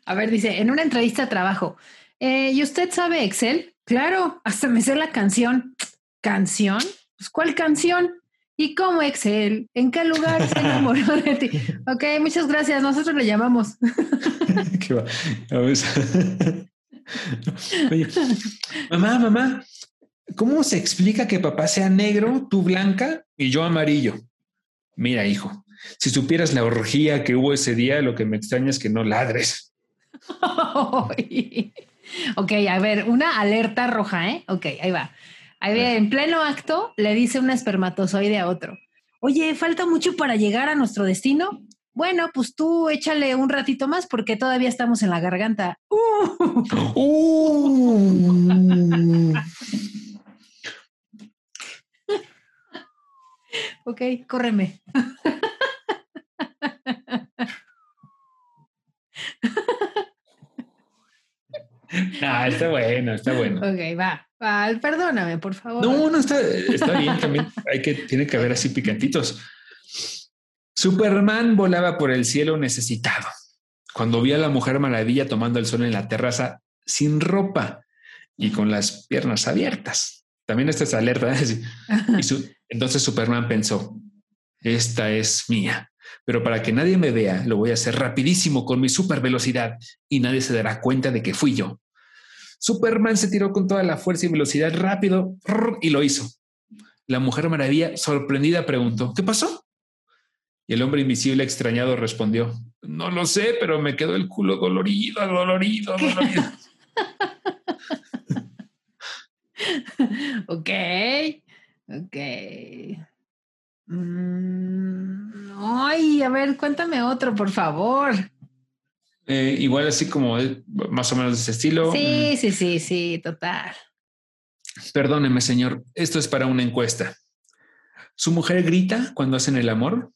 A ver, dice, en una entrevista de trabajo, eh, ¿y usted sabe Excel? Claro, hasta me sé la canción. ¿Canción? Pues, ¿cuál canción? ¿Y cómo Excel? ¿En qué lugar se enamoró de ti? Ok, muchas gracias. Nosotros le llamamos. ¿Qué va? Oye, mamá, mamá, ¿Cómo se explica que papá sea negro, tú blanca y yo amarillo? Mira, hijo, si supieras la orgía que hubo ese día, lo que me extraña es que no ladres. ok, a ver, una alerta roja, ¿eh? Ok, ahí va. Ahí va, en pleno acto le dice un espermatozoide a otro. Oye, falta mucho para llegar a nuestro destino. Bueno, pues tú échale un ratito más porque todavía estamos en la garganta. Uh. Uh. Ok, córreme. Ah, está bueno, está bueno. Ok, va, va. Perdóname, por favor. No, no está, está bien también. Hay que, tiene que haber así picantitos. Superman volaba por el cielo necesitado. Cuando vio a la mujer maravilla tomando el sol en la terraza sin ropa y con las piernas abiertas. También esta es alerta. Y su, entonces Superman pensó, esta es mía, pero para que nadie me vea, lo voy a hacer rapidísimo con mi super velocidad y nadie se dará cuenta de que fui yo. Superman se tiró con toda la fuerza y velocidad rápido y lo hizo. La mujer maravilla, sorprendida, preguntó, ¿qué pasó? Y el hombre invisible extrañado respondió, no lo sé, pero me quedó el culo dolorido, dolorido, dolorido. ok. Ok. Mm, ay, a ver, cuéntame otro, por favor. Eh, igual así como más o menos de ese estilo. Sí, sí, sí, sí, total. Perdóneme, señor, esto es para una encuesta. ¿Su mujer grita cuando hacen el amor?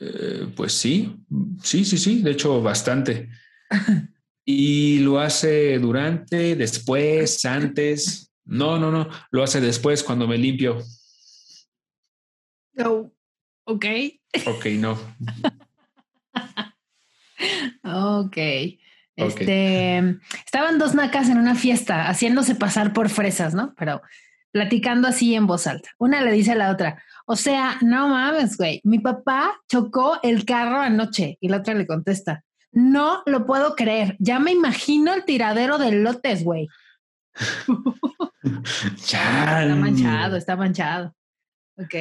Eh, pues sí, sí, sí, sí, de hecho bastante. ¿Y lo hace durante, después, antes? No, no, no, lo hace después cuando me limpio. Oh, ok. Ok, no. ok. Este, okay. estaban dos nacas en una fiesta haciéndose pasar por fresas, ¿no? Pero platicando así en voz alta. Una le dice a la otra, o sea, no mames, güey, mi papá chocó el carro anoche y la otra le contesta, no lo puedo creer, ya me imagino el tiradero de lotes, güey. está manchado, está manchado. Ok.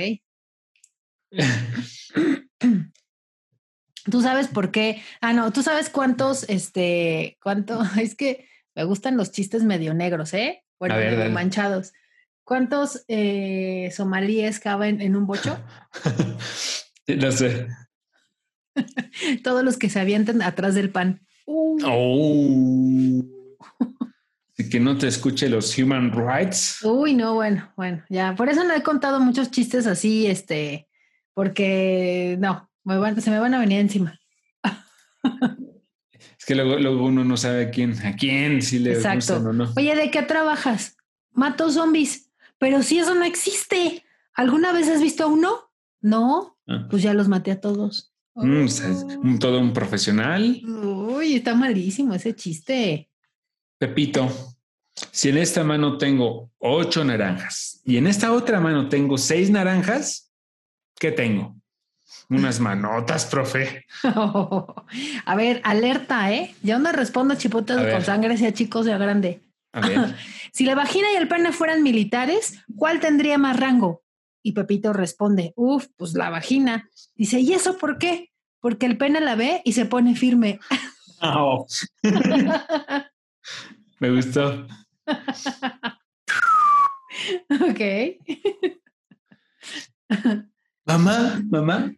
Tú sabes por qué. Ah, no, tú sabes cuántos, este, cuánto, es que me gustan los chistes medio negros, ¿eh? Bueno, ver, medio manchados. ¿Cuántos eh, somalíes caben en un bocho? no sé. Todos los que se avientan atrás del pan. Uh. Oh. Que no te escuche los human rights. Uy, no, bueno, bueno, ya. Por eso no he contado muchos chistes así, este, porque no, me van, se me van a venir encima. Es que luego, luego, uno no sabe a quién, a quién si le Exacto. gustan o no. Oye, ¿de qué trabajas? Mato zombies. pero si eso no existe. ¿Alguna vez has visto uno? No, Ah. pues ya los maté a todos. Mm, o sea, todo un profesional. Uy, está malísimo ese chiste. Pepito, si en esta mano tengo ocho naranjas y en esta otra mano tengo seis naranjas, ¿qué tengo? Unas manotas, profe. A ver, alerta, ¿eh? Yo no respondo chipotes A con ver. sangre, sea chico, sea grande. A ver, Si la vagina y el pene fueran militares, ¿cuál tendría más rango? Y Pepito responde, uf, pues la vagina. Dice, ¿y eso por qué? Porque el pene la ve y se pone firme. Oh. Me gustó. ok. Mamá, mamá,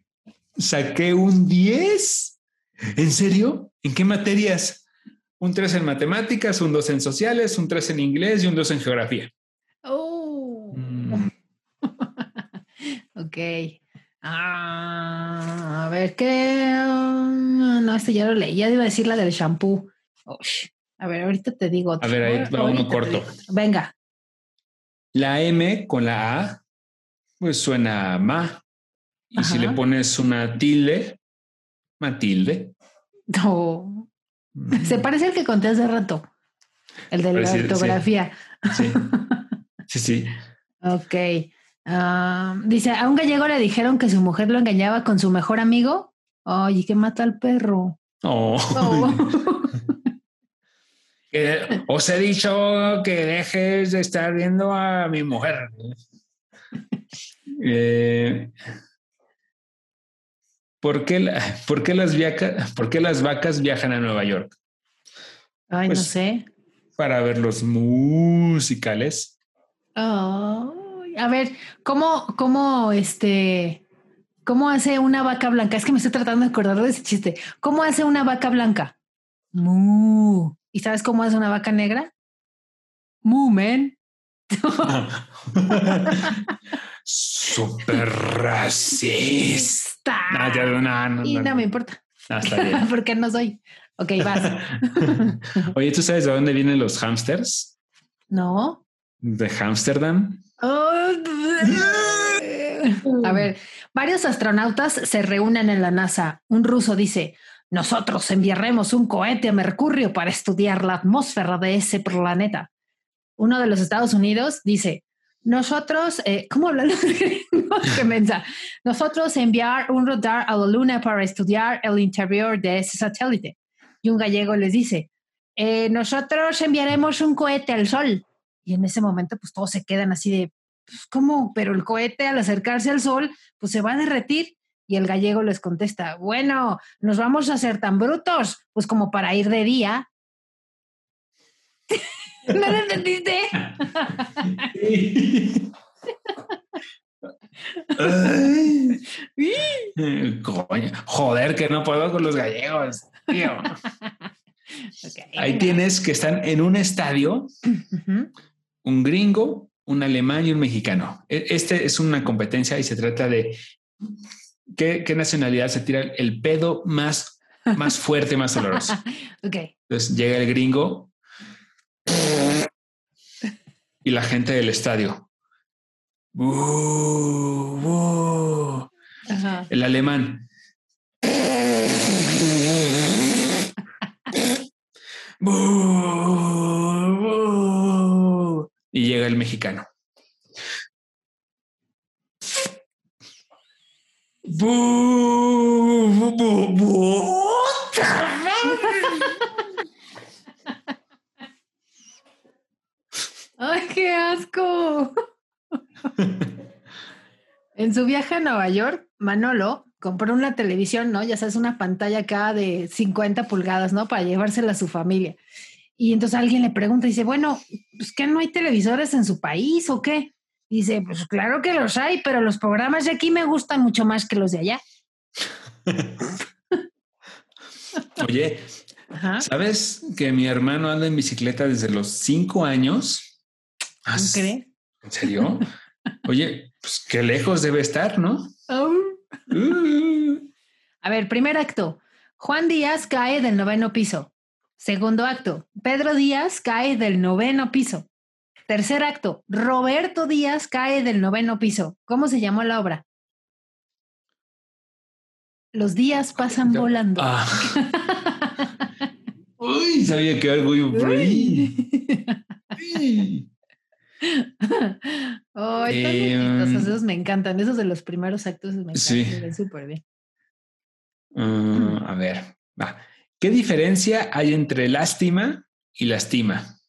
saqué un 10. ¿En serio? ¿En qué materias? Un 3 en matemáticas, un 2 en sociales, un 3 en inglés y un 2 en geografía. Oh. Mm. Ok. Ah, a ver qué. no, este ya lo leí. Ya iba a decir la del shampoo. Ush. A ver, ahorita te digo. otro. A ver, ahí va uno corto. Venga. La M con la A, pues suena a ma. Y si le pones una tilde, Matilde. No. Mm, Se parece al que conté hace rato. El de la sí. ortografía. Sí, sí, sí. Ok. Dice, a un gallego le dijeron que su mujer lo engañaba con su mejor amigo. Oye, que mata al perro. Oh. Oh. Os he dicho que dejes de estar viendo a mi mujer. Eh, ¿por, qué la- por qué las viaca- por qué las vacas viajan a Nueva York? Ay, no Pues- sé. Para ver los musicales. Ay, a ver, ¿cómo, cómo, este, cómo hace una vaca blanca? Es que me estoy tratando de acordar de ese chiste. ¿Cómo hace una vaca blanca? Mu. ¿Y sabes cómo hace una vaca negra? Mu, men. Súper racista. No, ya, no, no, y no, no me importa, no, está bien. porque no soy. Ok, vas. Oye, ¿tú sabes de dónde vienen los hamsters? ¿No? De Amsterdam. A ver, varios astronautas se reúnen en la NASA. Un ruso dice, nosotros enviaremos un cohete a Mercurio para estudiar la atmósfera de ese planeta. Uno de los Estados Unidos dice, nosotros, eh, ¿cómo hablan los gringos? Nosotros enviar un radar a la Luna para estudiar el interior de ese satélite. Y un gallego les dice, "Eh, nosotros enviaremos un cohete al Sol. Y en ese momento, pues todos se quedan así de, pues, ¿cómo? Pero el cohete al acercarse al Sol, pues se va a derretir. Y el gallego les contesta, bueno, nos vamos a hacer tan brutos, pues como para ir de día. ¿No lo entendiste? Joder, que no puedo con los gallegos. tío. Ahí venga. tienes que están en un estadio, un gringo, un alemán y un mexicano. E- Este es una competencia y se trata de qué, qué nacionalidad se tira el pedo más, más fuerte, más doloroso. Ok. Entonces llega el gringo y la gente del estadio. El alemán. Y llega el mexicano. ¡Ay, qué asco! en su viaje a Nueva York, Manolo compró una televisión, ¿no? Ya sabes, una pantalla acá de 50 pulgadas, ¿no? Para llevársela a su familia. Y entonces alguien le pregunta, dice, bueno, pues que no hay televisores en su país o qué? Dice, pues claro que los hay, pero los programas de aquí me gustan mucho más que los de allá. Oye, Ajá. ¿sabes que mi hermano anda en bicicleta desde los cinco años? ¿Cómo Ah, crees? ¿En serio? Oye, pues qué lejos debe estar, ¿no? Uh. A ver, primer acto. Juan Díaz cae del noveno piso. Segundo acto. Pedro Díaz cae del noveno piso. Tercer acto, Roberto Díaz cae del noveno piso. ¿Cómo se llamó la obra? Los días pasan volando. Ah. Uy, sabía que algo iba por ahí. Uy. Oh, Eh, esos me encantan. Esos de los primeros actos me encantan. Sí. súper bien. Mm, a ver, va. ¿Qué diferencia hay entre lástima y lastima?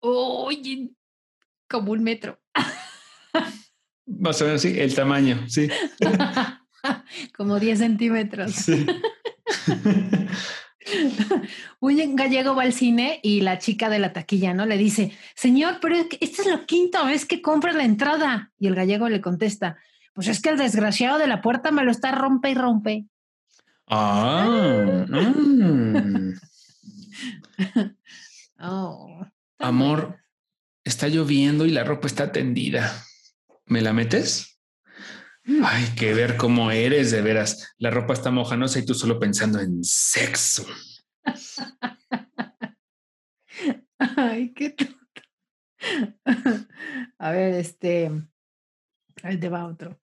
Oye, como un metro. Más o menos, sí, el tamaño, sí. como 10 centímetros. Sí. Un gallego va al cine y la chica de la taquilla, ¿no? Le dice, señor, pero esta es la quinta vez que compra la entrada. Y el gallego le contesta, pues es que el desgraciado de la puerta me lo está rompe y rompe. Ah, mm. Oh, Amor, está lloviendo y la ropa está tendida. ¿Me la metes? Ay, que ver cómo eres de veras. La ropa está mojanosa y tú solo pensando en sexo. Ay, qué tonto. A ver, este. Ahí te va otro.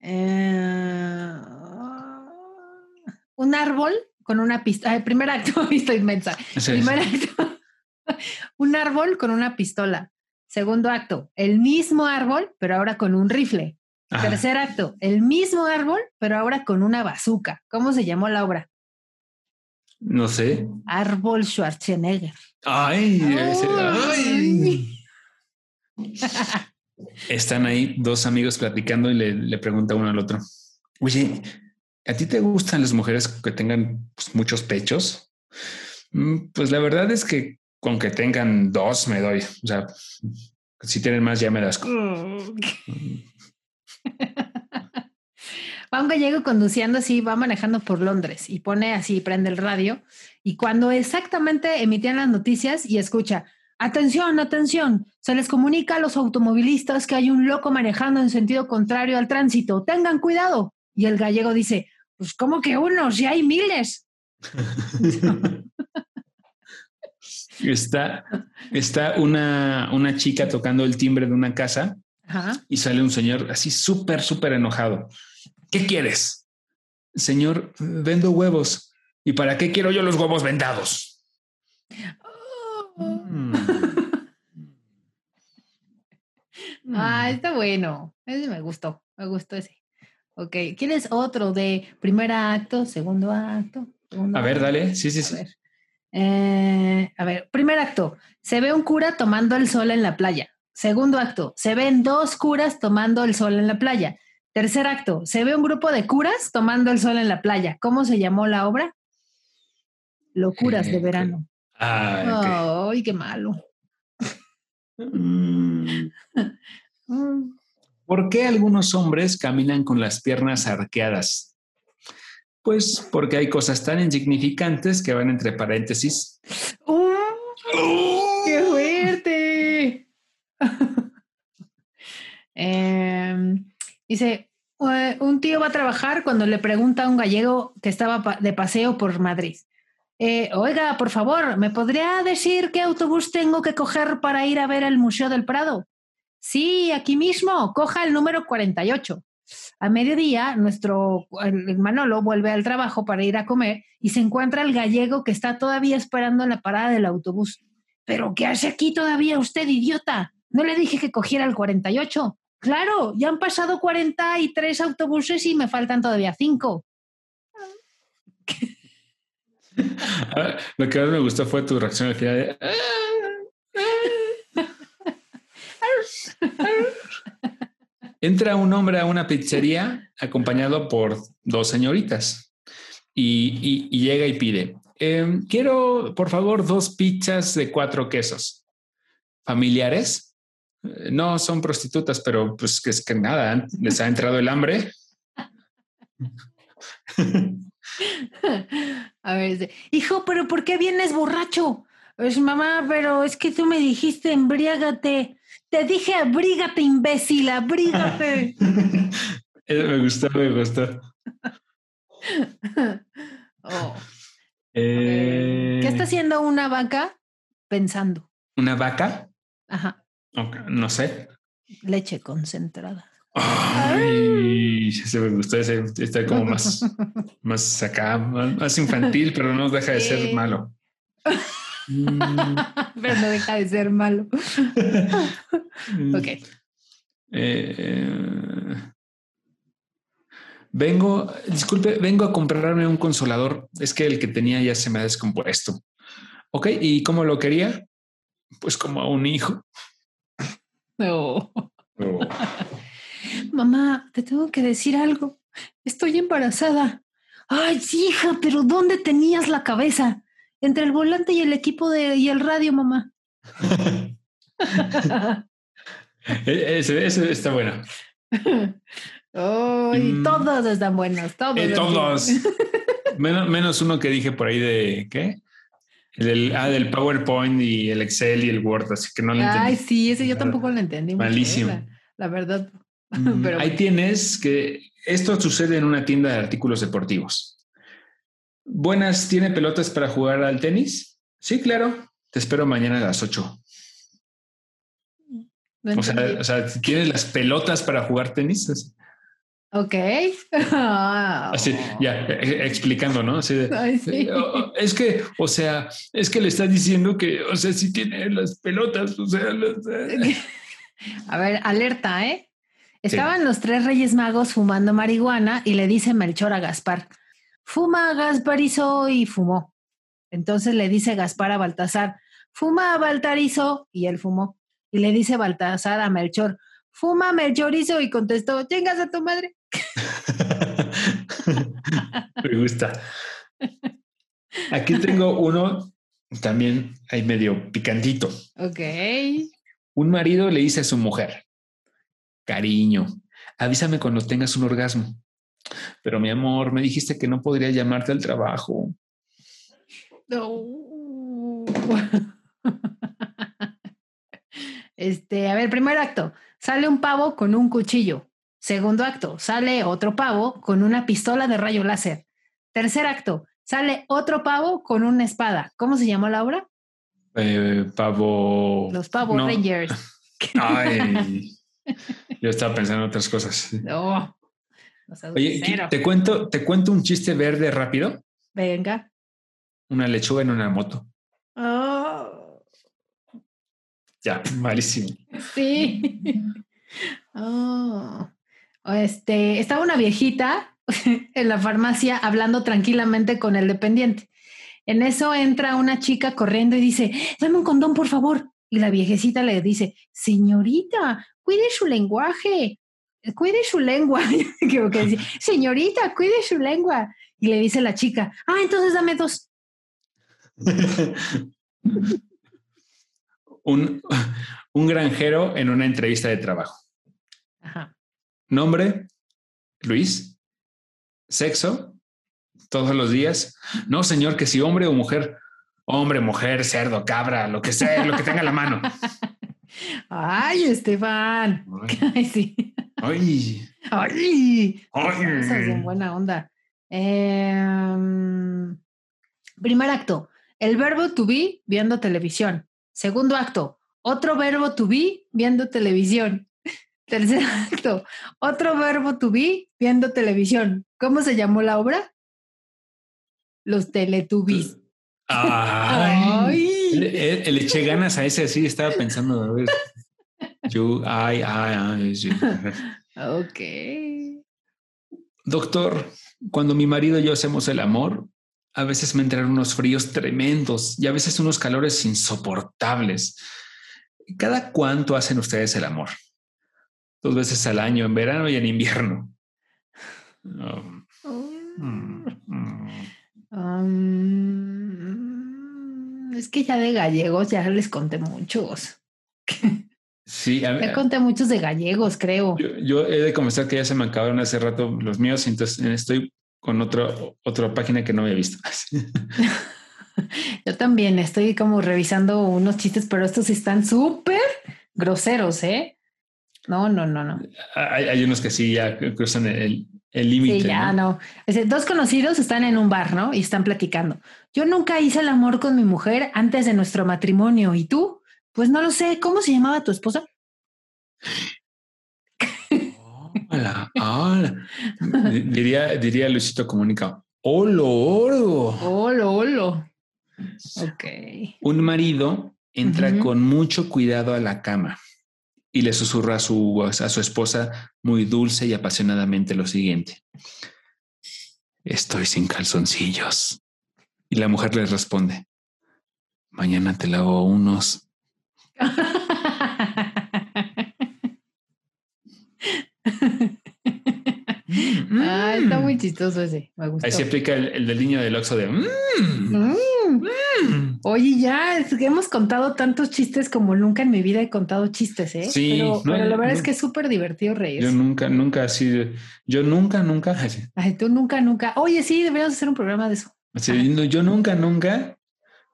Eh, un árbol con una pistola. primer acto, estoy inmensa. Sí. Primer acto. un árbol con una pistola. Segundo acto, el mismo árbol, pero ahora con un rifle. Ajá. Tercer acto, el mismo árbol, pero ahora con una bazooka. ¿Cómo se llamó la obra? No sé. Árbol Schwarzenegger. Ay, ese- ay. Están ahí dos amigos platicando y le, le pregunta uno al otro. Oye, ¿a ti te gustan las mujeres que tengan pues, muchos pechos? "Mm, Pues la verdad es que con que tengan dos me doy. O sea, si tienen más ya me das. Va un gallego conduciendo así, va manejando por Londres y pone así, prende el radio y cuando exactamente emitían las noticias y escucha, atención, atención, se les comunica a los automovilistas que hay un loco manejando en sentido contrario al tránsito, tengan cuidado. Y el gallego dice, pues ¿cómo que unos? Ya hay miles. Está, está una, una chica tocando el timbre de una casa Ajá. y sale un señor así súper, súper enojado. ¿Qué quieres? Señor, vendo huevos. ¿Y para qué quiero yo los huevos vendados? Mm. Ah, está bueno. Ese me gustó. Me gustó ese. Ok. ¿Quieres otro de primer acto, segundo acto? segundo A ver, acto? dale. Sí, sí, A sí. ver. Eh, a ver, primer acto. Se ve un cura tomando el sol en la playa. Segundo acto. Se ven dos curas tomando el sol en la playa. Tercer acto. Se ve un grupo de curas tomando el sol en la playa. ¿Cómo se llamó la obra? Locuras de Eh, verano. Ah. Ay, qué malo. Mm. Mm. ¿Por qué algunos hombres caminan con las piernas arqueadas? Pues porque hay cosas tan insignificantes que van entre paréntesis. ¡Uh! ¡Qué fuerte! Em, dice, "Eh, un tío va a trabajar cuando le pregunta a un gallego que estaba de paseo por Madrid. "Eh, Oiga, por favor, ¿me podría decir qué autobús tengo que coger para ir a ver el Museo del Prado? Sí, aquí mismo, coja el número 48. A mediodía, nuestro el Manolo vuelve al trabajo para ir a comer y se encuentra el gallego que está todavía esperando en la parada del autobús. ¿Pero qué hace aquí todavía usted, idiota? No le dije que cogiera el 48. Claro, ya han pasado 43 autobuses y me faltan todavía 5. Ah, Lo que más me gustó fue tu reacción al final. de, "Ah". Entra un hombre a una pizzería acompañado por dos señoritas y, llega y pide, "Em, quiero por favor dos pizzas de cuatro quesos. ¿Familiares? "Eh, No, son prostitutas, pero pues que es que nada, les ha entrado el hambre. A ver, hijo, pero ¿por qué vienes borracho? Pues mamá, pero es que tú me dijiste embriágate. Te dije abrígate, imbécil, abrígate. Me gustó, me gustó. Oh, Eh, ¿Qué está haciendo una vaca? Pensando. ¿Una vaca? Ajá. No sé. Leche concentrada. Ay, se me gustó ese, está como más, más acá, más infantil, pero no deja de ser malo. pero no deja de ser malo. ok. Eh, vengo, disculpe, vengo a comprarme un consolador. Es que el que tenía ya se me ha descompuesto. Ok, ¿y cómo lo quería? Pues como a un hijo. No. Mamá, te tengo que decir algo. Estoy embarazada. Ay, hija, pero ¿dónde tenías la cabeza? Entre el volante y el equipo de, y el radio, mamá. E, ese, está bueno. Mm. todos están buenos, todos. Eh, todos. menos, menos uno que dije por ahí de ¿qué? Del, ah, del PowerPoint y el Excel y el Word, así que no lo entendí. Ay, sí, ese yo tampoco lo entendí. Malísimo. la, verdad. Mm, Pero ahí tienes que esto sucede en una tienda de artículos deportivos. Buenas, ¿tiene pelotas para jugar al tenis? Sí, claro. Te espero mañana a las 8. o, sea, o sea, ¿tienes las pelotas para jugar tenis? Ok. Así, ya, e, e, explicando, ¿no? Así de, eh, es que, o sea, es que le está diciendo que, o sea, si tiene las pelotas, o sea, eh. A ver, alerta, ¿eh? Estaban los tres reyes magos fumando marihuana y le dice Melchor a Gaspar, fuma Gasparizo y fumó. Entonces le dice Gaspar a Baltasar, fuma Baltarizo y él fumó. Y le dice Baltasar a Melchor, fuma Melchorizo y contestó, chingas a tu madre. Me gusta. Aquí tengo uno también hay medio picantito. Ok. Un marido le dice a su mujer, cariño, avísame cuando tengas un orgasmo. Pero mi amor, me dijiste que no podría llamarte al trabajo. No. Este, a ver, primer acto, sale un pavo con un cuchillo. Segundo acto, sale otro pavo con una pistola de rayo láser. Tercer acto, sale otro pavo con una espada. ¿Cómo se llamó la obra? Eh, pavo. Los Pavo Rangers. Ay, yo estaba pensando en otras cosas. No. Oye, te cuento, te cuento un chiste verde rápido. Venga. Una lechuga en una moto. Oh. Ya, malísimo. Sí. Oh. Este, estaba una viejita en la farmacia hablando tranquilamente con el dependiente. En eso entra una chica corriendo y dice, dame un condón, por favor. Y la viejecita le dice, señorita, cuide su lenguaje, cuide su lengua. señorita, cuide su lengua. Y le dice la chica, ah, entonces dame dos. un, un granjero en una entrevista de trabajo. Ajá. Nombre, Luis. Sexo, todos los días. No, señor, que si hombre o mujer, hombre, mujer, cerdo, cabra, lo que sea, lo que tenga la mano. Ay, Esteban. Ay, sí. Ay. Ay. Ay. buena onda. Em, primer acto, el verbo to be viendo televisión. Segundo acto, otro verbo to be viendo televisión. Tercer acto, otro verbo to be viendo televisión. ¿Cómo se llamó la obra? Los Teletubbies. Ay, Le, eché ganas a ese así, estaba pensando, a ver. Yo, ay, ay, ay. Ok. Doctor, cuando mi marido y yo hacemos el amor, a veces me entran unos fríos tremendos y a veces unos calores insoportables. ¿Cada cuánto hacen ustedes el amor? dos veces al año, en verano y en invierno. Um, um, es que ya de gallegos ya les conté muchos. Sí, a ya conté muchos de gallegos, creo. Yo, he de confesar que ya se me acabaron hace rato los míos, entonces estoy con otro, otra página que no había visto. yo también estoy como revisando unos chistes, pero estos están súper groseros, ¿eh? No, no, no, no. Hay, unos que sí ya cruzan el límite. sí, ya no. dos conocidos están en un bar, ¿no? Y están platicando. Yo nunca hice el amor con mi mujer antes de nuestro matrimonio. ¿Y tú? Pues no lo sé. ¿Cómo se llamaba tu esposa? Hola, hola. Diría, diría Luisito Comunica. Olo, olo. Olo, olo. Ok. Un marido entra con mucho cuidado a la cama y le susurra a su, a su esposa muy dulce y apasionadamente lo siguiente. Estoy sin calzoncillos. Y la mujer le responde, mañana te lavo unos. Ah, está muy chistoso ese. Me gustó. Ahí se aplica el, el del niño del oxo de... "Mm, Mm. mm". Oye, ya es que hemos contado tantos chistes como nunca en mi vida he contado chistes, ¿eh? Sí, pero, no, pero la verdad no. es que es súper divertido Yo reírse. nunca, nunca así, yo nunca, nunca, así, Ay, tú nunca, nunca. Oye, sí, deberíamos hacer un programa de eso. así, yo nunca, nunca,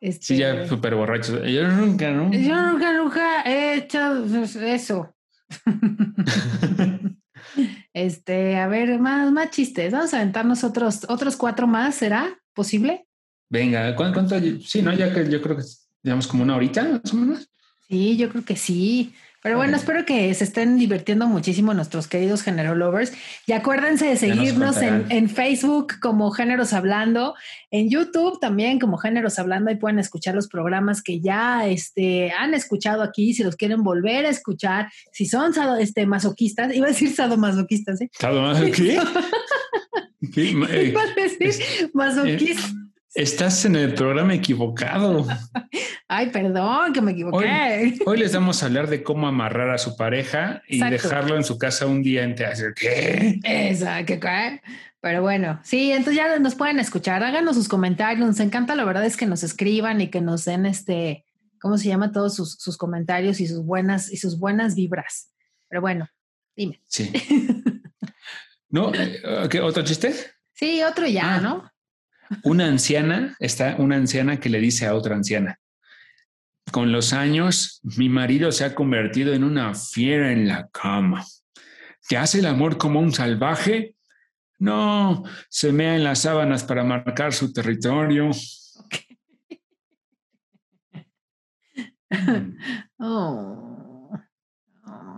Este, sí, ya súper borracho, yo nunca, nunca. Yo nunca, nunca he hecho eso. este, a ver, más, más chistes. Vamos a aventarnos otros, otros cuatro más, ¿será posible? Venga, ¿cuánto? cuánto? Sí, no, ya que yo creo que llevamos como una horita, más o menos. Sí, yo creo que sí. Pero bueno, espero que se estén divirtiendo muchísimo nuestros queridos Género Lovers. Y acuérdense de seguirnos en, en Facebook como Géneros Hablando, en YouTube también como Géneros Hablando. Ahí pueden escuchar los programas que ya este, han escuchado aquí, si los quieren volver a escuchar, si son este, masoquistas, iba a decir sadomasoquistas, ¿eh? ¿Qué? ¿Qué? Ma- eh, Iba a decir masoquistas. Estás en el programa equivocado. Ay, perdón, que me equivoqué. Hoy les vamos a hablar de cómo amarrar a su pareja y Exacto. dejarlo en su casa un día entero. ¿Qué? Cae. Pero bueno, sí, entonces ya nos pueden escuchar, háganos sus comentarios, nos encanta, la verdad es que nos escriban y que nos den este, ¿cómo se llama? Todos sus, sus comentarios y sus buenas y sus buenas vibras. Pero bueno, dime. Sí. ¿No? Eh, ¿qué, ¿Otro chiste? Sí, otro ya, Ah. ¿no? Una anciana, está una anciana que le dice a otra anciana, con los años, mi marido se ha convertido en una fiera en la cama. ¿Te hace el amor como un salvaje? No, se mea en las sábanas para marcar su territorio. Oh. Oh,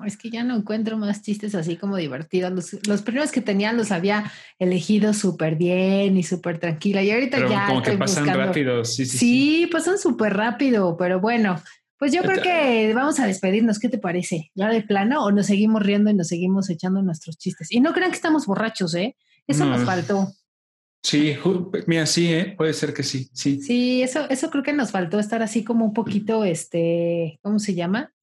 es que ya no encuentro más chistes así como divertidos. Los, los primeros que tenía los había elegido súper bien y súper tranquila. Y ahorita Pero ya como que pasan buscando- rápido. Sí, sí, Sí, sí. pasan súper rápido, pero bueno, pues yo creo que vamos a despedirnos. ¿Qué te parece? ¿Ya de plano o nos seguimos riendo y nos seguimos echando nuestros chistes? Y no crean que estamos borrachos, ¿eh? Eso No. nos faltó. Sí, mira, sí, ¿eh? puede ser que sí, sí. Sí, eso, eso creo que nos faltó estar así como un poquito, este, ¿cómo se llama?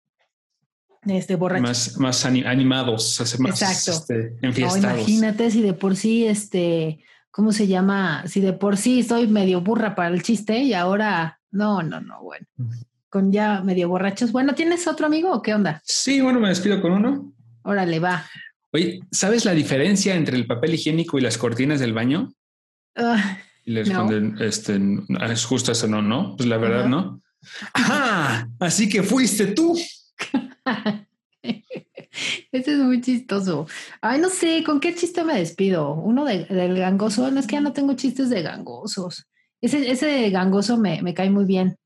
Este, borracho. Más, más ani- animados, hace más Exacto. este, No, enfiestados. imagínate si de por sí, este, ¿cómo se llama? Si de por sí soy medio burra para el chiste y ahora, no, no, no, bueno, con ya medio borrachos. Bueno, ¿tienes otro amigo o qué onda? Sí, bueno, me despido con uno. Órale, va. Oye, ¿sabes la diferencia entre el papel higiénico y las cortinas del baño? Ah, Y le No. responden, este, "Ah, es justo eso, no, no, pues la verdad no. Ajá, así que fuiste tú. Ese es muy chistoso. Ay, no sé, ¿con qué chiste me despido? Uno de- del gangoso. No es que ya no tengo chistes de gangosos. Ese, ese gangoso me, me cae muy bien.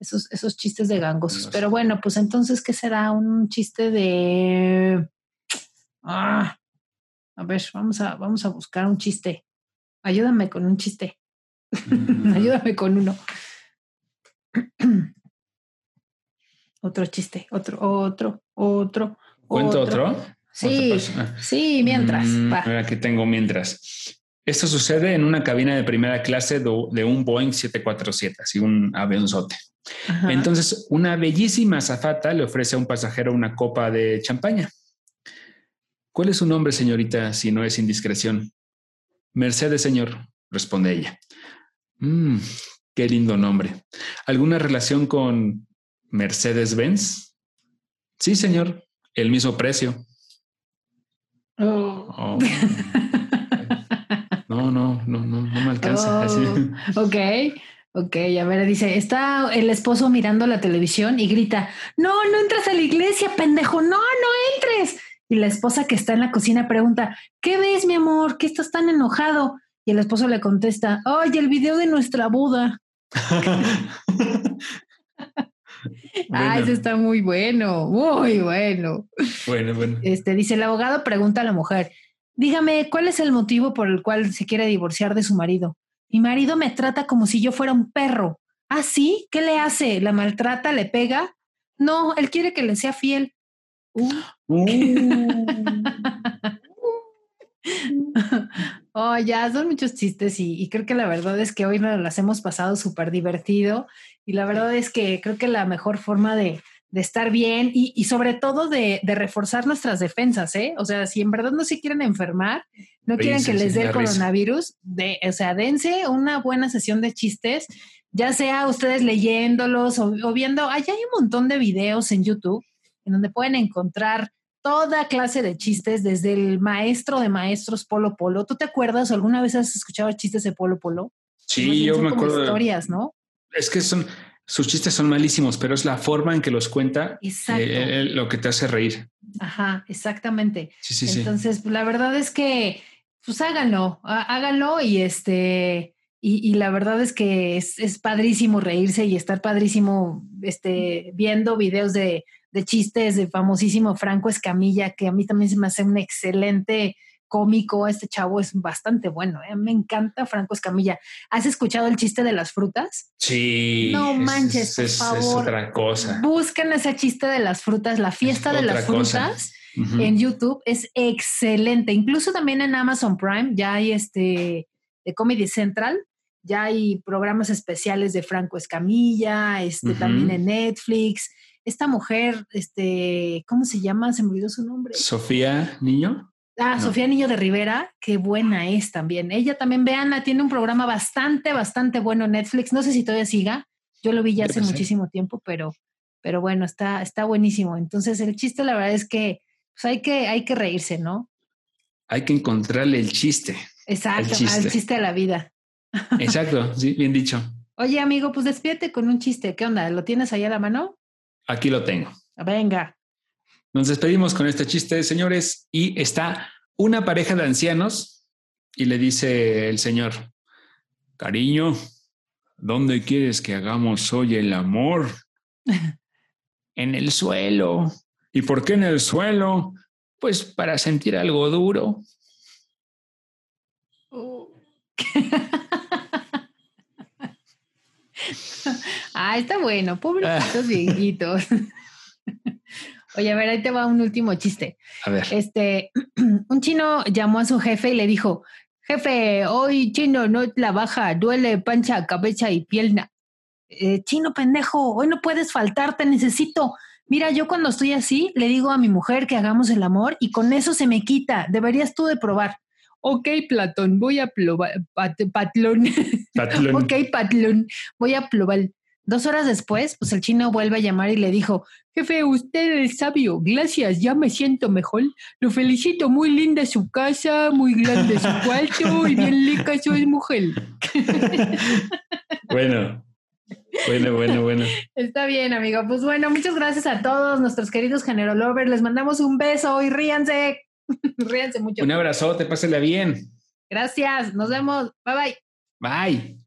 Esos, esos chistes de gangosos. Gangoso. Pero bueno, pues entonces, ¿qué será? Un chiste de. Ah, a ver, vamos a, vamos a buscar un chiste. Ayúdame con un chiste. Ayúdame con uno. otro chiste, otro, otro, otro. ¿Cuento otro? Sí, Otro. Ah. sí, mientras. Mm, aquí tengo mientras. Esto sucede en una cabina de primera clase de un Boeing 747, así un avionzote. Ajá. Entonces, una bellísima azafata le ofrece a un pasajero una copa de champaña. ¿Cuál es su nombre, señorita, si no es indiscreción? Mercedes, señor, responde ella. "Mm, qué lindo nombre. ¿Alguna relación con Mercedes-Benz? Sí, señor, el mismo precio. Oh. Oh. No, no, no, no, no me alcanza. Oh, Así. ok, ok, a ver, dice, está el esposo mirando la televisión y grita, no, no entras a la iglesia, pendejo, no, no entres. Y la esposa que está en la cocina pregunta, ¿qué ves, mi amor? ¿Qué estás tan enojado? Y el esposo le contesta, oye, el video de nuestra boda. Ah, ese está muy bueno, muy bueno. Bueno, bueno. Este dice el abogado pregunta a la mujer, dígame, ¿cuál es el motivo por el cual se quiere divorciar de su marido? Mi marido me trata como si yo fuera un perro. ¿Ah, sí? ¿Qué le hace? ¿La maltrata? ¿Le pega? No, él quiere que le sea fiel. Uh. oh, ya, son muchos chistes y, creo que la verdad es que hoy nos las hemos pasado súper divertido y la verdad es que creo que la mejor forma de, estar bien y, sobre todo de, reforzar nuestras defensas, ¿eh? O sea, si en verdad no se quieren enfermar, no quieren que les dé el coronavirus, de, o sea, dense una buena sesión de chistes, ya sea ustedes leyéndolos o, o viendo, allá hay un montón de videos en YouTube en donde pueden encontrar toda clase de chistes, desde el maestro de maestros Polo Polo. ¿Tú te acuerdas o alguna vez has escuchado chistes de Polo Polo? Sí, yo me acuerdo. Historias, ¿no? Es que son, sus chistes son malísimos, pero es la forma en que los cuenta eh, lo que te hace reír. Ajá, exactamente. Sí, sí, Entonces, la verdad es que, pues háganlo, háganlo y este. Y, la verdad es que es, es, padrísimo reírse y estar padrísimo este, viendo videos de, de chistes de famosísimo Franco Escamilla, que a mí también se me hace un excelente cómico. Este chavo es bastante bueno. ¿eh? Me encanta Franco Escamilla. ¿Has escuchado el chiste de las frutas? Sí. No manches, por favor. Es otra cosa. Busquen ese chiste de las frutas, la fiesta de las frutas. En YouTube es excelente. Incluso también en Amazon Prime ya hay este de Comedy Central, ya hay programas especiales de Franco Escamilla, este, también en Netflix esta mujer, este, ¿cómo se llama? Se me olvidó su nombre. Sofía Niño. Ah, Sofía Niño de Rivera, qué buena es también. Ella también, veanla, tiene un programa bastante, bastante bueno en Netflix. No sé si todavía siga. Yo lo vi ya hace muchísimo tiempo, pero, pero bueno, está, está buenísimo. Entonces, el chiste, la verdad es que pues hay que, hay que reírse, ¿no? Hay que encontrarle el chiste. Exacto, el chiste. al chiste de la vida. Exacto, sí, bien dicho. Oye, amigo, pues despídete con un chiste. ¿Qué onda? ¿Lo tienes ahí a la mano? Aquí lo tengo. Venga. Nos despedimos con este chiste, señores, y está una pareja de ancianos y le dice el señor, cariño, ¿dónde quieres que hagamos hoy el amor? en el suelo. ¿Y por qué en el suelo? Pues para sentir algo duro. Oh. Ah, está bueno, pobrecitos viejitos. Oye, a ver, ahí te va un último chiste. A ver. Este, un chino llamó a su jefe y le dijo, jefe, hoy chino no la baja, duele pancha, cabeza y pierna. Eh, chino pendejo, hoy no puedes faltar, te necesito. Mira, yo cuando estoy así, le digo a mi mujer que hagamos el amor y con eso se me quita. Deberías tú de probar. Ok, Platón, voy a probar. patlón. Patlón. ok, Patlón, voy a probar. Dos horas después, pues el chino vuelve a llamar y le dijo, jefe, usted es sabio, gracias, ya me siento mejor. Lo felicito, muy linda su casa, muy grande su cuarto y bien lica su mujer. Bueno, bueno, bueno, bueno. Está bien, amigo. Pues bueno, muchas gracias a todos nuestros queridos Genero Lovers. Les mandamos un beso y ríanse. ríanse mucho. Un abrazo, te pásenla bien. Gracias, nos vemos. Bye bye. Bye.